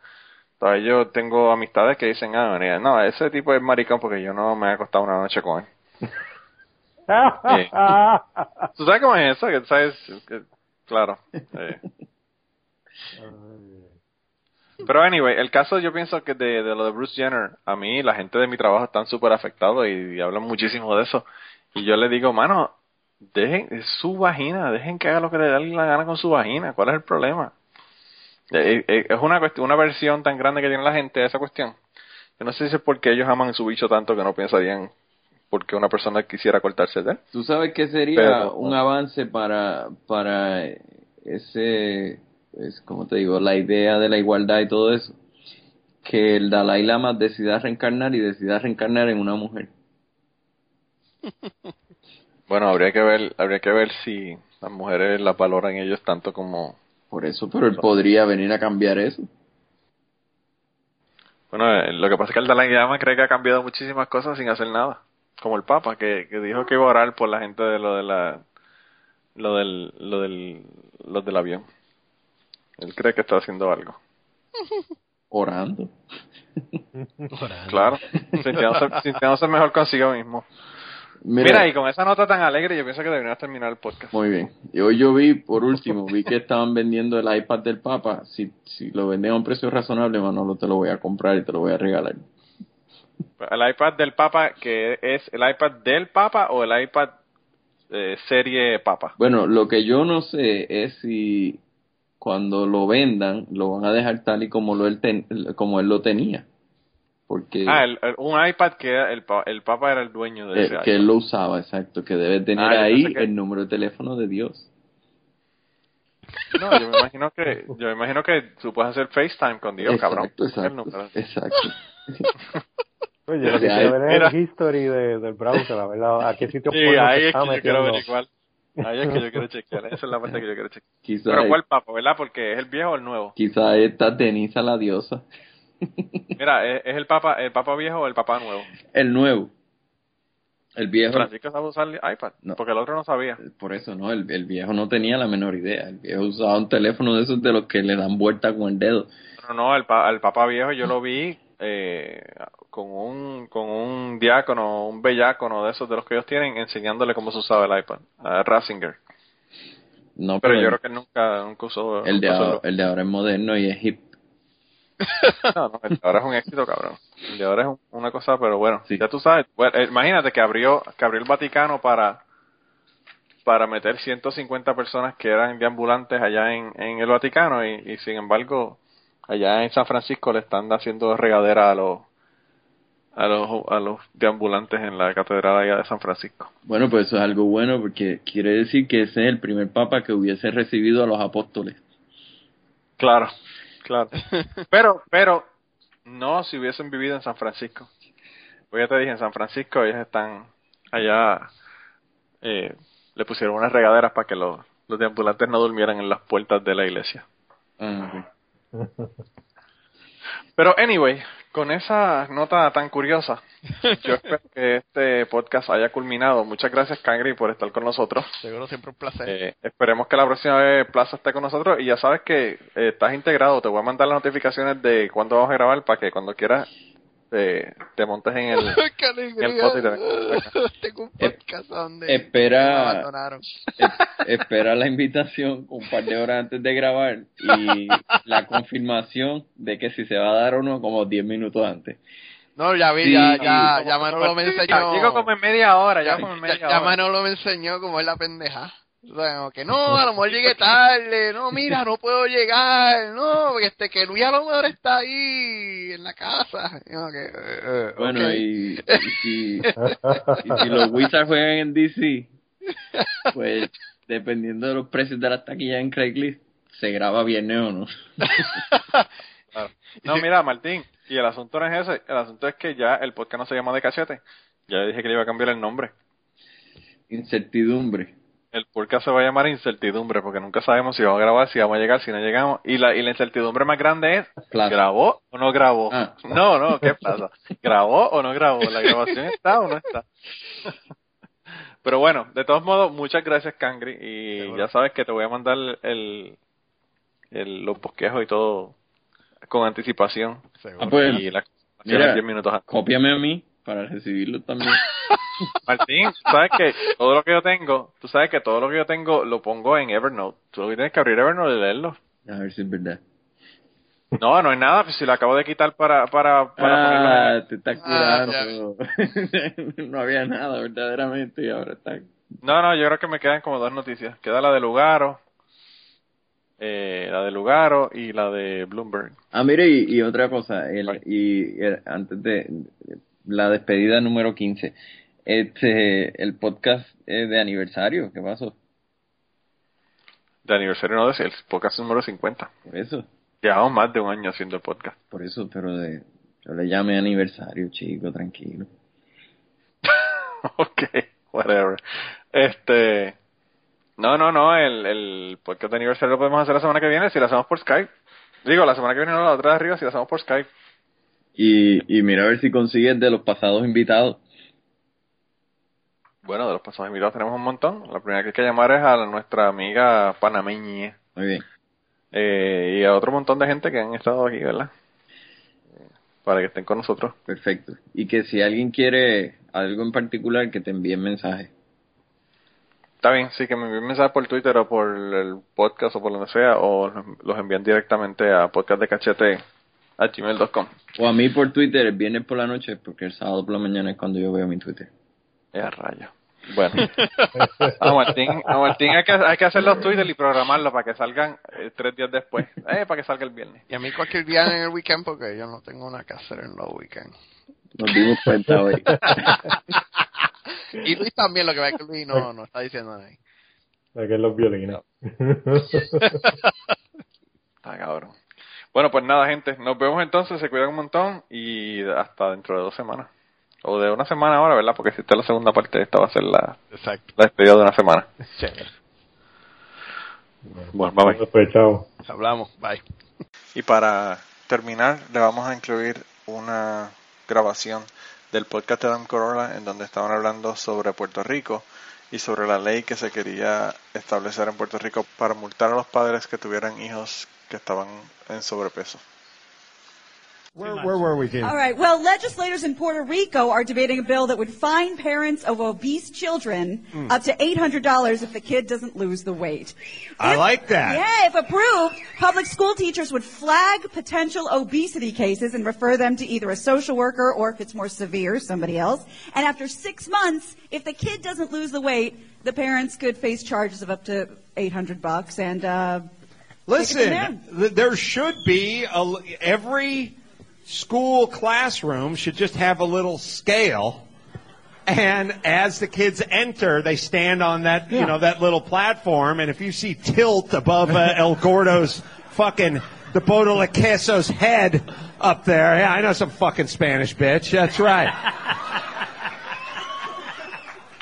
Todavía yo tengo amistades que dicen, ah, no, ese tipo es maricón porque yo no me he acostado una noche con él. [laughs] [laughs] ¿Tú sabes cómo es eso? Que, ¿sabes? Que- claro. eh. Pero anyway, el caso yo pienso que de, de lo de Bruce Jenner, a mí la gente de mi trabajo están súper afectados y, y hablan muchísimo de eso. Y yo le digo, mano, dejen es su vagina, dejen que haga lo que le dé la gana con su vagina. ¿Cuál es el problema? Eh, eh, es una cuestión, una versión tan grande que tiene la gente de esa cuestión. Yo no sé si es porque ellos aman su bicho tanto que no pensarían porque una persona quisiera cortarse de él. ¿Tú sabes qué sería Pero- un avance para, para ese, es como te digo, la idea de la igualdad y todo eso? Que el Dalai Lama decida reencarnar y decida reencarnar en una mujer. [laughs] Bueno, habría que ver, habría que ver si las mujeres las valoran ellos tanto como Por eso, pero él podría venir a cambiar eso. Bueno, eh, lo que pasa es que el Dalai Lama cree que ha cambiado muchísimas cosas sin hacer nada. Como el Papa, que, que dijo que iba a orar por la gente de lo de la, lo del, lo del, lo del avión. Él cree que está haciendo algo. [laughs] [laughs] Orando. Claro, sintiéndose, sintiéndose mejor consigo mismo. Mira, Mira, y con esa nota tan alegre, yo pienso que deberíamos terminar el podcast. Muy bien. Y hoy yo vi, por último, vi que estaban vendiendo el iPad del Papa. Si, si lo venden a un precio razonable, Manolo, te lo voy a comprar y te lo voy a regalar. El iPad del Papa, que es el iPad del Papa o el iPad eh, serie Papa. Bueno, lo que yo no sé es si cuando lo vendan lo van a dejar tal y como lo él ten- como él lo tenía. Porque Ah, el- el- un iPad que el, el Papa era el dueño de eh, ese que iPad. él lo usaba, exacto, que debe tener Ah, ahí que- el número de teléfono de Dios. No, yo me imagino que, yo me imagino que tú puedes hacer FaceTime con Dios, cabrón. exacto, exacto. [laughs] Oye, lo que quiero ver es el history de, del browser, a ver la- a qué sitio Sí, ahí es que yo quiero metiendo. averiguar. Ahí es que yo quiero chequear. Esa es la parte que yo quiero chequear. Quizá, Pero ¿cuál Papa, verdad? Porque es el viejo o el nuevo. quizá esta Denisa la diosa. [laughs] Mira, ¿es, es el Papa el Papa viejo o el Papa nuevo? El nuevo. El viejo. Francisco sabe usar el iPad, No. porque el otro no sabía. Por eso no, el, el viejo no tenía la menor idea. El viejo usaba un teléfono de esos de los que le dan vuelta con el dedo. No, no, el, pa- el Papa viejo yo lo vi eh, con un con un diácono, un bellácono de esos de los que ellos tienen, enseñándole cómo se usaba el iPad, a Ratzinger. No, Pero pero, yo el, creo que nunca, nunca usó... el de usó ahora, el de ahora es moderno y es hip. [laughs] No, no, el de ahora es un éxito, cabrón. El de ahora es un- una cosa, pero bueno, Sí. ya tú sabes. Bueno, eh, imagínate que abrió, que abrió el Vaticano para para meter 150 personas que eran deambulantes allá en, en el Vaticano y, y sin embargo allá en San Francisco le están haciendo regadera a los a los a los deambulantes en la catedral allá de San Francisco. Bueno, pues eso es algo bueno porque quiere decir que ese es el primer papa que hubiese recibido a los apóstoles. Claro, claro. [laughs] Pero, pero, no si hubiesen vivido en San Francisco. Pues ya te dije, en San Francisco ellos están allá, eh, le pusieron unas regaderas para que los, los deambulantes no durmieran en las puertas de la iglesia. Ah, ok. Pero, anyway, con esa nota tan curiosa, yo [laughs] espero que este podcast haya culminado. Muchas gracias, Cangri, por estar con nosotros. Seguro siempre un placer. Eh, esperemos que la próxima vez Plaza esté con nosotros y ya sabes que eh, estás integrado. Te voy a mandar las notificaciones de cuándo vamos a grabar para que cuando quieras eh, te montes en el... [laughs] ¡Qué alegría! el bote y te [laughs] Tengo un podcast donde me Espera, abandonaron. e- espera la invitación un par de horas antes de grabar y la [laughs] confirmación de que si se va a dar o no como 10 minutos antes. No, ya vi, Sí, ya, ya, ya Manolo me enseñó. Llego como en media hora, ya ya, como en ya- media ya hora. Manolo me enseñó cómo es la pendeja. O sea, como que no, a lo mejor llegué [laughs] tarde, no, mira, no puedo llegar, no, porque este, que Luis a lo mejor está ahí en la casa. Y como que, eh, Bueno, y, y si, y si los [laughs] Wizards juegan en DC, pues dependiendo de los precios de las taquillas en Craigslist, se graba viernes o no. Claro. [laughs] No, mira, Martín, y el asunto no es ese, el asunto es que ya el podcast no se llama de cachete. Ya dije que le iba a cambiar el nombre. Incertidumbre. El podcast se va a llamar incertidumbre, porque nunca sabemos si vamos a grabar, si vamos a llegar, si no llegamos. Y la, y la incertidumbre más grande es, Plaza. ¿grabó o no grabó? Ah. [laughs] No, no, ¿qué pasa? ¿Grabó o no grabó? ¿La grabación está o no está? [laughs] Pero bueno, de todos modos, muchas gracias, Cangri. Y ya sabes que te voy a mandar el, el, los bosquejos y todo con anticipación. Ah, pues, y la mira, 10 minutos antes. cópiame a mí para recibirlo también. [laughs] Martín, tú sabes que todo lo que yo tengo, tú sabes que todo lo que yo tengo lo pongo en Evernote. Tú lo que tienes que abrir Evernote y leerlo. A ver si es verdad. No, no hay nada, pues si lo acabo de quitar para, para, para ponerlo Ah, te está Ah, curando. [laughs] no había nada verdaderamente y ahora está. No, no, yo creo que me quedan como dos noticias. Queda la de Lugaro, eh, la de Lugaro y la de Bloomberg. Ah, mire, y, y otra cosa, el, Right. y el- antes de la despedida número 15, este, el podcast eh, de aniversario, ¿qué pasó? De aniversario no, de el podcast número 50. Por eso, Llevamos más de un año haciendo el podcast. por eso, pero de, yo le llame aniversario, chico, tranquilo. [laughs] ok, whatever. Este, no, no, no, el, el podcast de aniversario lo podemos hacer la semana que viene si lo hacemos por Skype. Digo, la semana que viene no, la otra de arriba si lo hacemos por Skype. Y, y mira a ver si consigues de los pasados invitados. Bueno, de los pasados invitados tenemos un montón. La primera que hay que llamar es a nuestra amiga panameña Muy bien. eh, y a otro montón de gente que han estado aquí, ¿verdad? Para que estén con nosotros. Perfecto. Y que si alguien quiere algo en particular, que te envíen mensaje. Está bien, sí, que me envíen mensajes por Twitter o por el podcast o por donde sea, o los- envían directamente a podcastdecachete a gmail.com. O a mí por Twitter el viernes por la noche, porque el sábado por la mañana es cuando yo veo mi Twitter. Ya, rayo. Bueno, a Martín, a Martín hay, que, hay que hacer los Twitter y programarlos para que salgan eh, tres días después. Eh, para que salga el viernes. Y a mí cualquier día en el weekend porque yo no tengo nada que hacer en los weekends. Nos dimos cuenta hoy. [laughs] y Luis también, lo que va que Luis no, no está diciendo nada. Es los violines. [laughs] Está cabrón. Bueno, pues nada, gente. Nos vemos entonces. Se cuidan un montón y hasta dentro de dos semanas. O de una semana ahora, ¿verdad? Porque si esta es la segunda parte, esta va a ser la, Exacto. la despedida de una semana. Chévere. Bueno, bye bye. Pues chao. Hablamos. Bye. Y para terminar, le vamos a incluir una grabación del podcast de Adam Corolla en donde estaban hablando sobre Puerto Rico y sobre la ley que se quería establecer en Puerto Rico para multar a los padres que tuvieran hijos que estaban en sobrepeso. Where, where were we, Gene? All right. Well, legislators in Puerto Rico are debating a bill that would fine parents of obese children up to $800 if the kid doesn't lose the weight. I like that. Yeah, if approved, public school teachers would flag potential obesity cases and refer them to either a social worker or, if it's more severe, somebody else. And after six months, if the kid doesn't lose the weight, the parents could face charges of up to 800 bucks and, uh, Listen, there. should be a, every school classroom should just have a little scale. And as the kids enter, they stand on that, you know, that little platform. And if you see tilt above uh, [laughs] El Gordo's fucking, the Bodo La Queso's head up there, yeah, I know some fucking Spanish bitch. That's right. [laughs]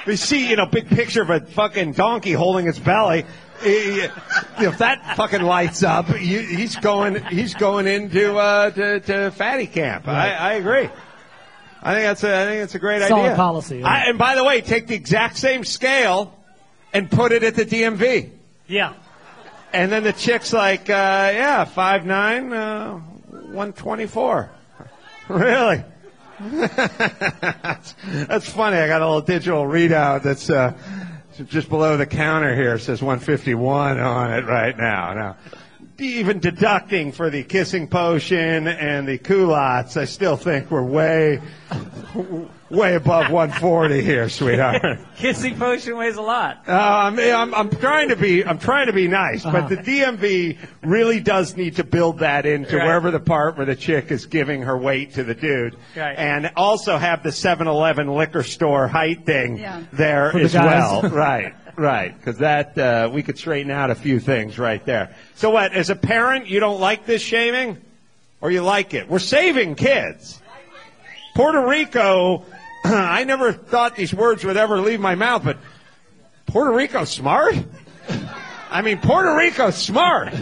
We see, you know, big picture of a fucking donkey holding its belly. If that fucking lights up, you, he's going, he's going into uh, to, to fatty camp. I, I agree. I think that's a, I think that's a great Solid idea. policy, yeah. I, and by the way, take the exact same scale and put it at the DMV. Yeah. And then the chick's like, uh, yeah, five nine, uh, one twenty four. [laughs] Really? [laughs] that's, that's funny. I got a little digital readout that's uh, just below the counter here. Says 151 on it right now. Now, even deducting for the kissing potion and the culottes, I still think we're way, way above [laughs] 140 here, sweetheart. [laughs] Kissing potion weighs a lot. Uh, I'm, I'm, I'm trying to be I'm trying to be nice, but the DMV really does need to build that into Right. wherever the part where the chick is giving her weight to the dude, Right. and also have the 7-Eleven liquor store height thing Yeah. there For as guys. well. [laughs] right, right, because that uh, we could straighten out a few things right there. So what? As a parent, you don't like this shaming? or you like it. We're saving kids. Puerto Rico, [clears throat] I never thought these words would ever leave my mouth, but Puerto Rico's smart? I mean, Puerto Rico's smart.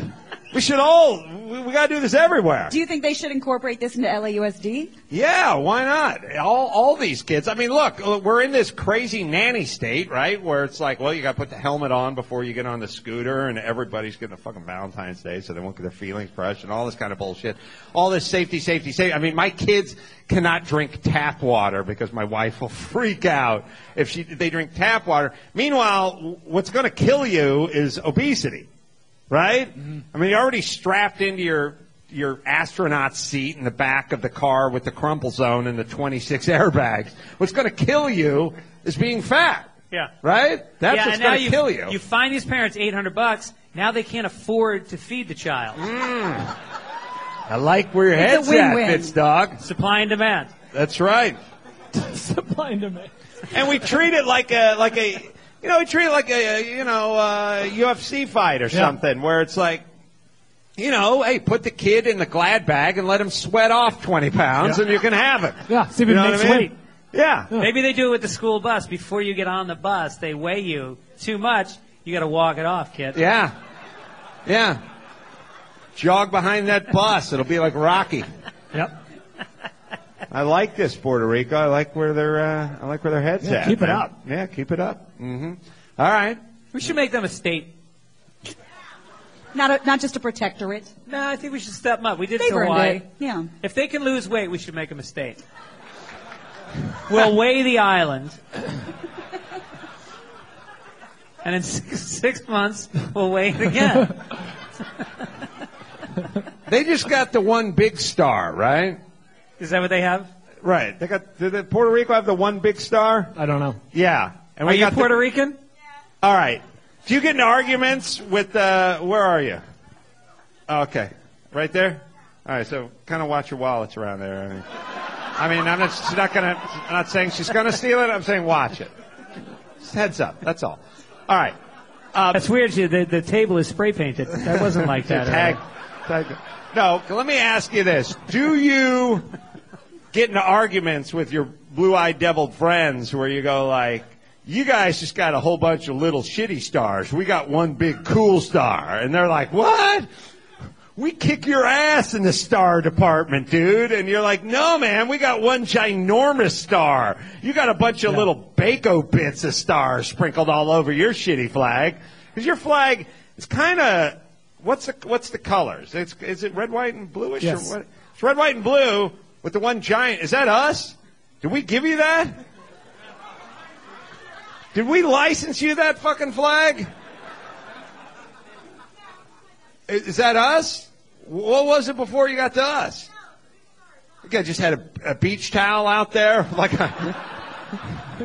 We should all, we, we gotta do this everywhere. Do you think they should incorporate this into LAUSD? Yeah, why not? All all these kids. I mean, look, uh, we're in this crazy nanny state, right? Where it's like, well, you got to put the helmet on before you get on the scooter, and everybody's getting a fucking Valentine's Day, so they won't get their feelings crushed, and all this kind of bullshit. All this safety, safety, safety. I mean, my kids cannot drink tap water because my wife will [laughs] freak out if she if they drink tap water. Meanwhile, what's going to kill you is obesity right? I mean, you're already strapped into your your astronaut seat in the back of the car with the crumple zone and the 26 [laughs] airbags. What's going to kill you is being fat, Yeah. right? That's yeah, what's going to kill you. You find these parents 800 bucks. Now they can't afford to feed the child. Mm. I like where your It's a head's at, win-win. Fitz dog. Supply and demand. That's right. [laughs] Supply and demand. And we treat it like a like a you know we treat it like a, you know uh, UFC fight or something where it's like. You know, hey, put the kid in the glad bag and let him sweat off 20 pounds Yeah. and you can have it. Yeah, see if You know makes I mean? weight. Yeah. Maybe they do it with the school bus. Before you get on the bus, they weigh you too much. You got to walk it off, kid. Yeah. Yeah. Jog behind that bus. It'll be like Rocky. Yep. I like this Puerto Rico. I like where their uh, I like where their heads Yeah, at. keep it up. Yeah, keep it up. hmm All right. We should make them a state. Not a, not just a protectorate. No, I think we should step them up. We did They've Hawaii. it. Yeah. If they can lose weight, we should make them a state. We'll weigh the island. [laughs] And in six, six months, we'll weigh it again. [laughs] They just got the one big star, right? Is that what they have? Right. They got. Did the Puerto Rico have the one big star? I don't know. Yeah. And Are you got the- Puerto Rican? All right. Do you get into arguments with, uh, where are you? Okay. Right there? All right, so kind of watch your wallets around there. I mean, I mean I'm not, she's not gonna, I'm not saying she's gonna steal it, I'm saying watch it. Just heads up, that's all. All right. Uh, That's weird. you- The, the table is spray painted. That wasn't like that. tag, tag. No, let me ask you this. Do you get into arguments with your blue-eyed deviled friends where you go like, you guys just got a whole bunch of little shitty stars. We got one big cool star. And they're like, what? We kick your ass in the star department, dude. And you're like, no, man, we got one ginormous star. You got a bunch of little bako bits of stars sprinkled all over your shitty flag. Because your flag is kind of, what's the, what's the colors? It's, is it red, white, and bluish? Yes. Or what? It's red, white, and blue with the one giant. Is that us? Did we give you that? Did we license you that fucking flag? Is that us? What was it before you got to us? You guys just had a, a beach towel out there, [laughs] like a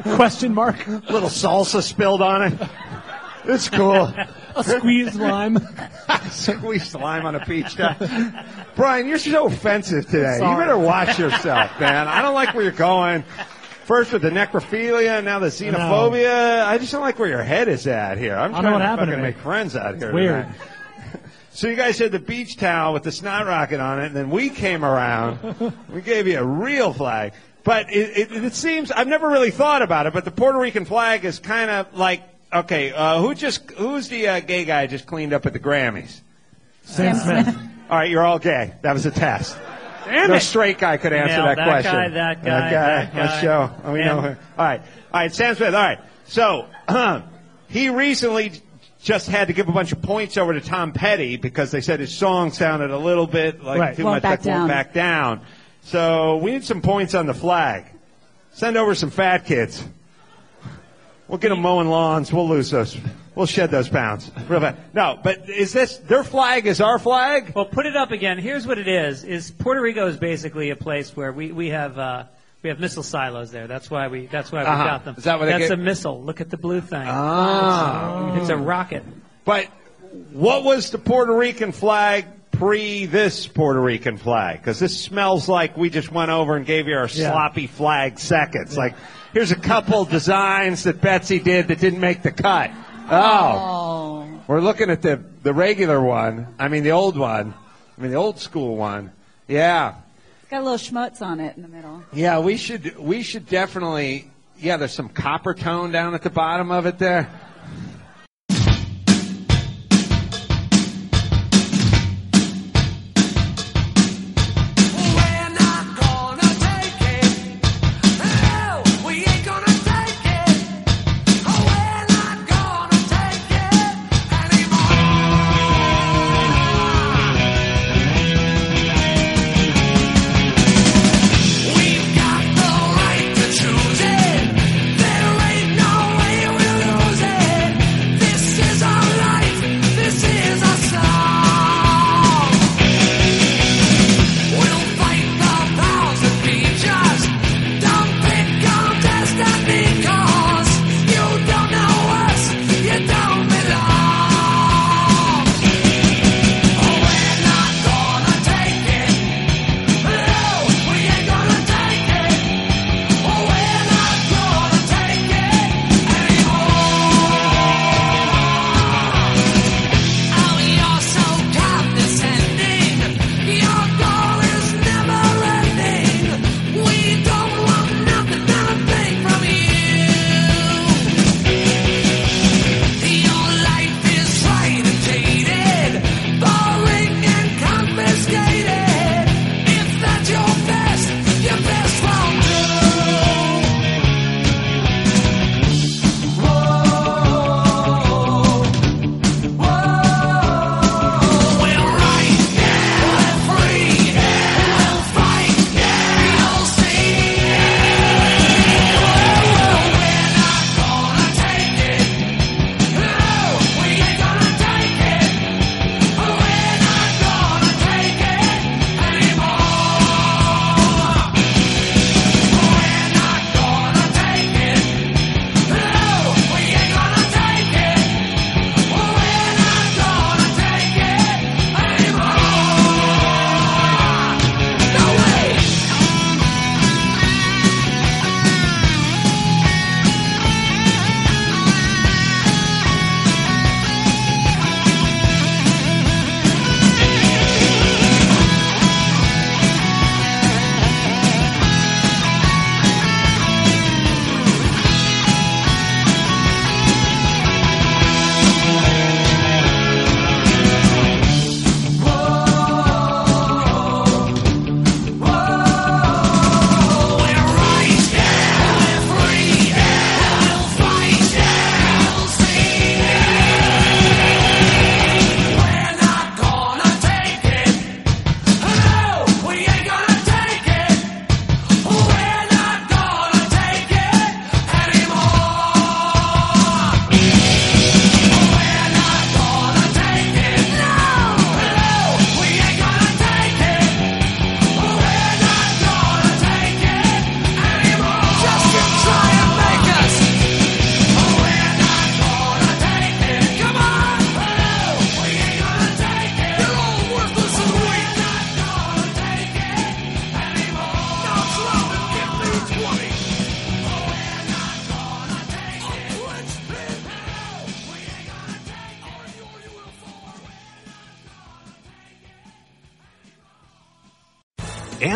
Question mark. little salsa spilled on it. It's cool. A [laughs] squeezed lime. [laughs] Squeeze lime on a beach towel. [laughs] Brian, you're so offensive today. You better watch yourself, man. I don't like where you're going. First with the necrophilia, now the xenophobia. I just don't like where your head is at here. I'm I know trying what to happened to fucking me. make friends out here. Weird. tonight. So you guys had the beach towel with the snot rocket on it, and then we came around. we gave you a real flag. But it, it, it seems I've never really thought about it, but the Puerto Rican flag is kind of like okay. Uh, who just who's the uh, gay guy just cleaned up at the Grammys? Sam Smith. All right, you're all gay. That was a test. Damn no it. straight guy could answer Nailed that, that question. guy, that guy, that Let's guy. show. Oh, we know. Him. him. All right, all right. Sam Smith. All right. So [clears throat] he recently just had to give a bunch of points over to Tom Petty because they said his song sounded a little bit like Right. too Won't much back like won't down. back down. So we need some points on the flag. Send over some fat kids. We'll get them mowing lawns. We'll lose those. We'll shed those pounds. Real bad. No, but is this their flag? Is our flag? Well, put it up again. Here's what it is: is Puerto Rico is basically a place where we we have uh, we have missile silos there. That's why we that's why we Uh-huh. got them. Is that what That's get? a missile. Look at the blue thing. Ah. It's a rocket. But what was the Puerto Rican flag pre this Puerto Rican flag? Because this smells like we just went over and gave you our Yeah. sloppy flag seconds. Like, here's a couple designs that Betsy did that didn't make the cut. Oh. Oh. We're looking at the, the regular one. I mean, the old one. I mean, the old school one. Yeah. It's got a little schmutz on it in the middle. Yeah, we should we should definitely yeah, there's some copper tone down at the bottom of it there.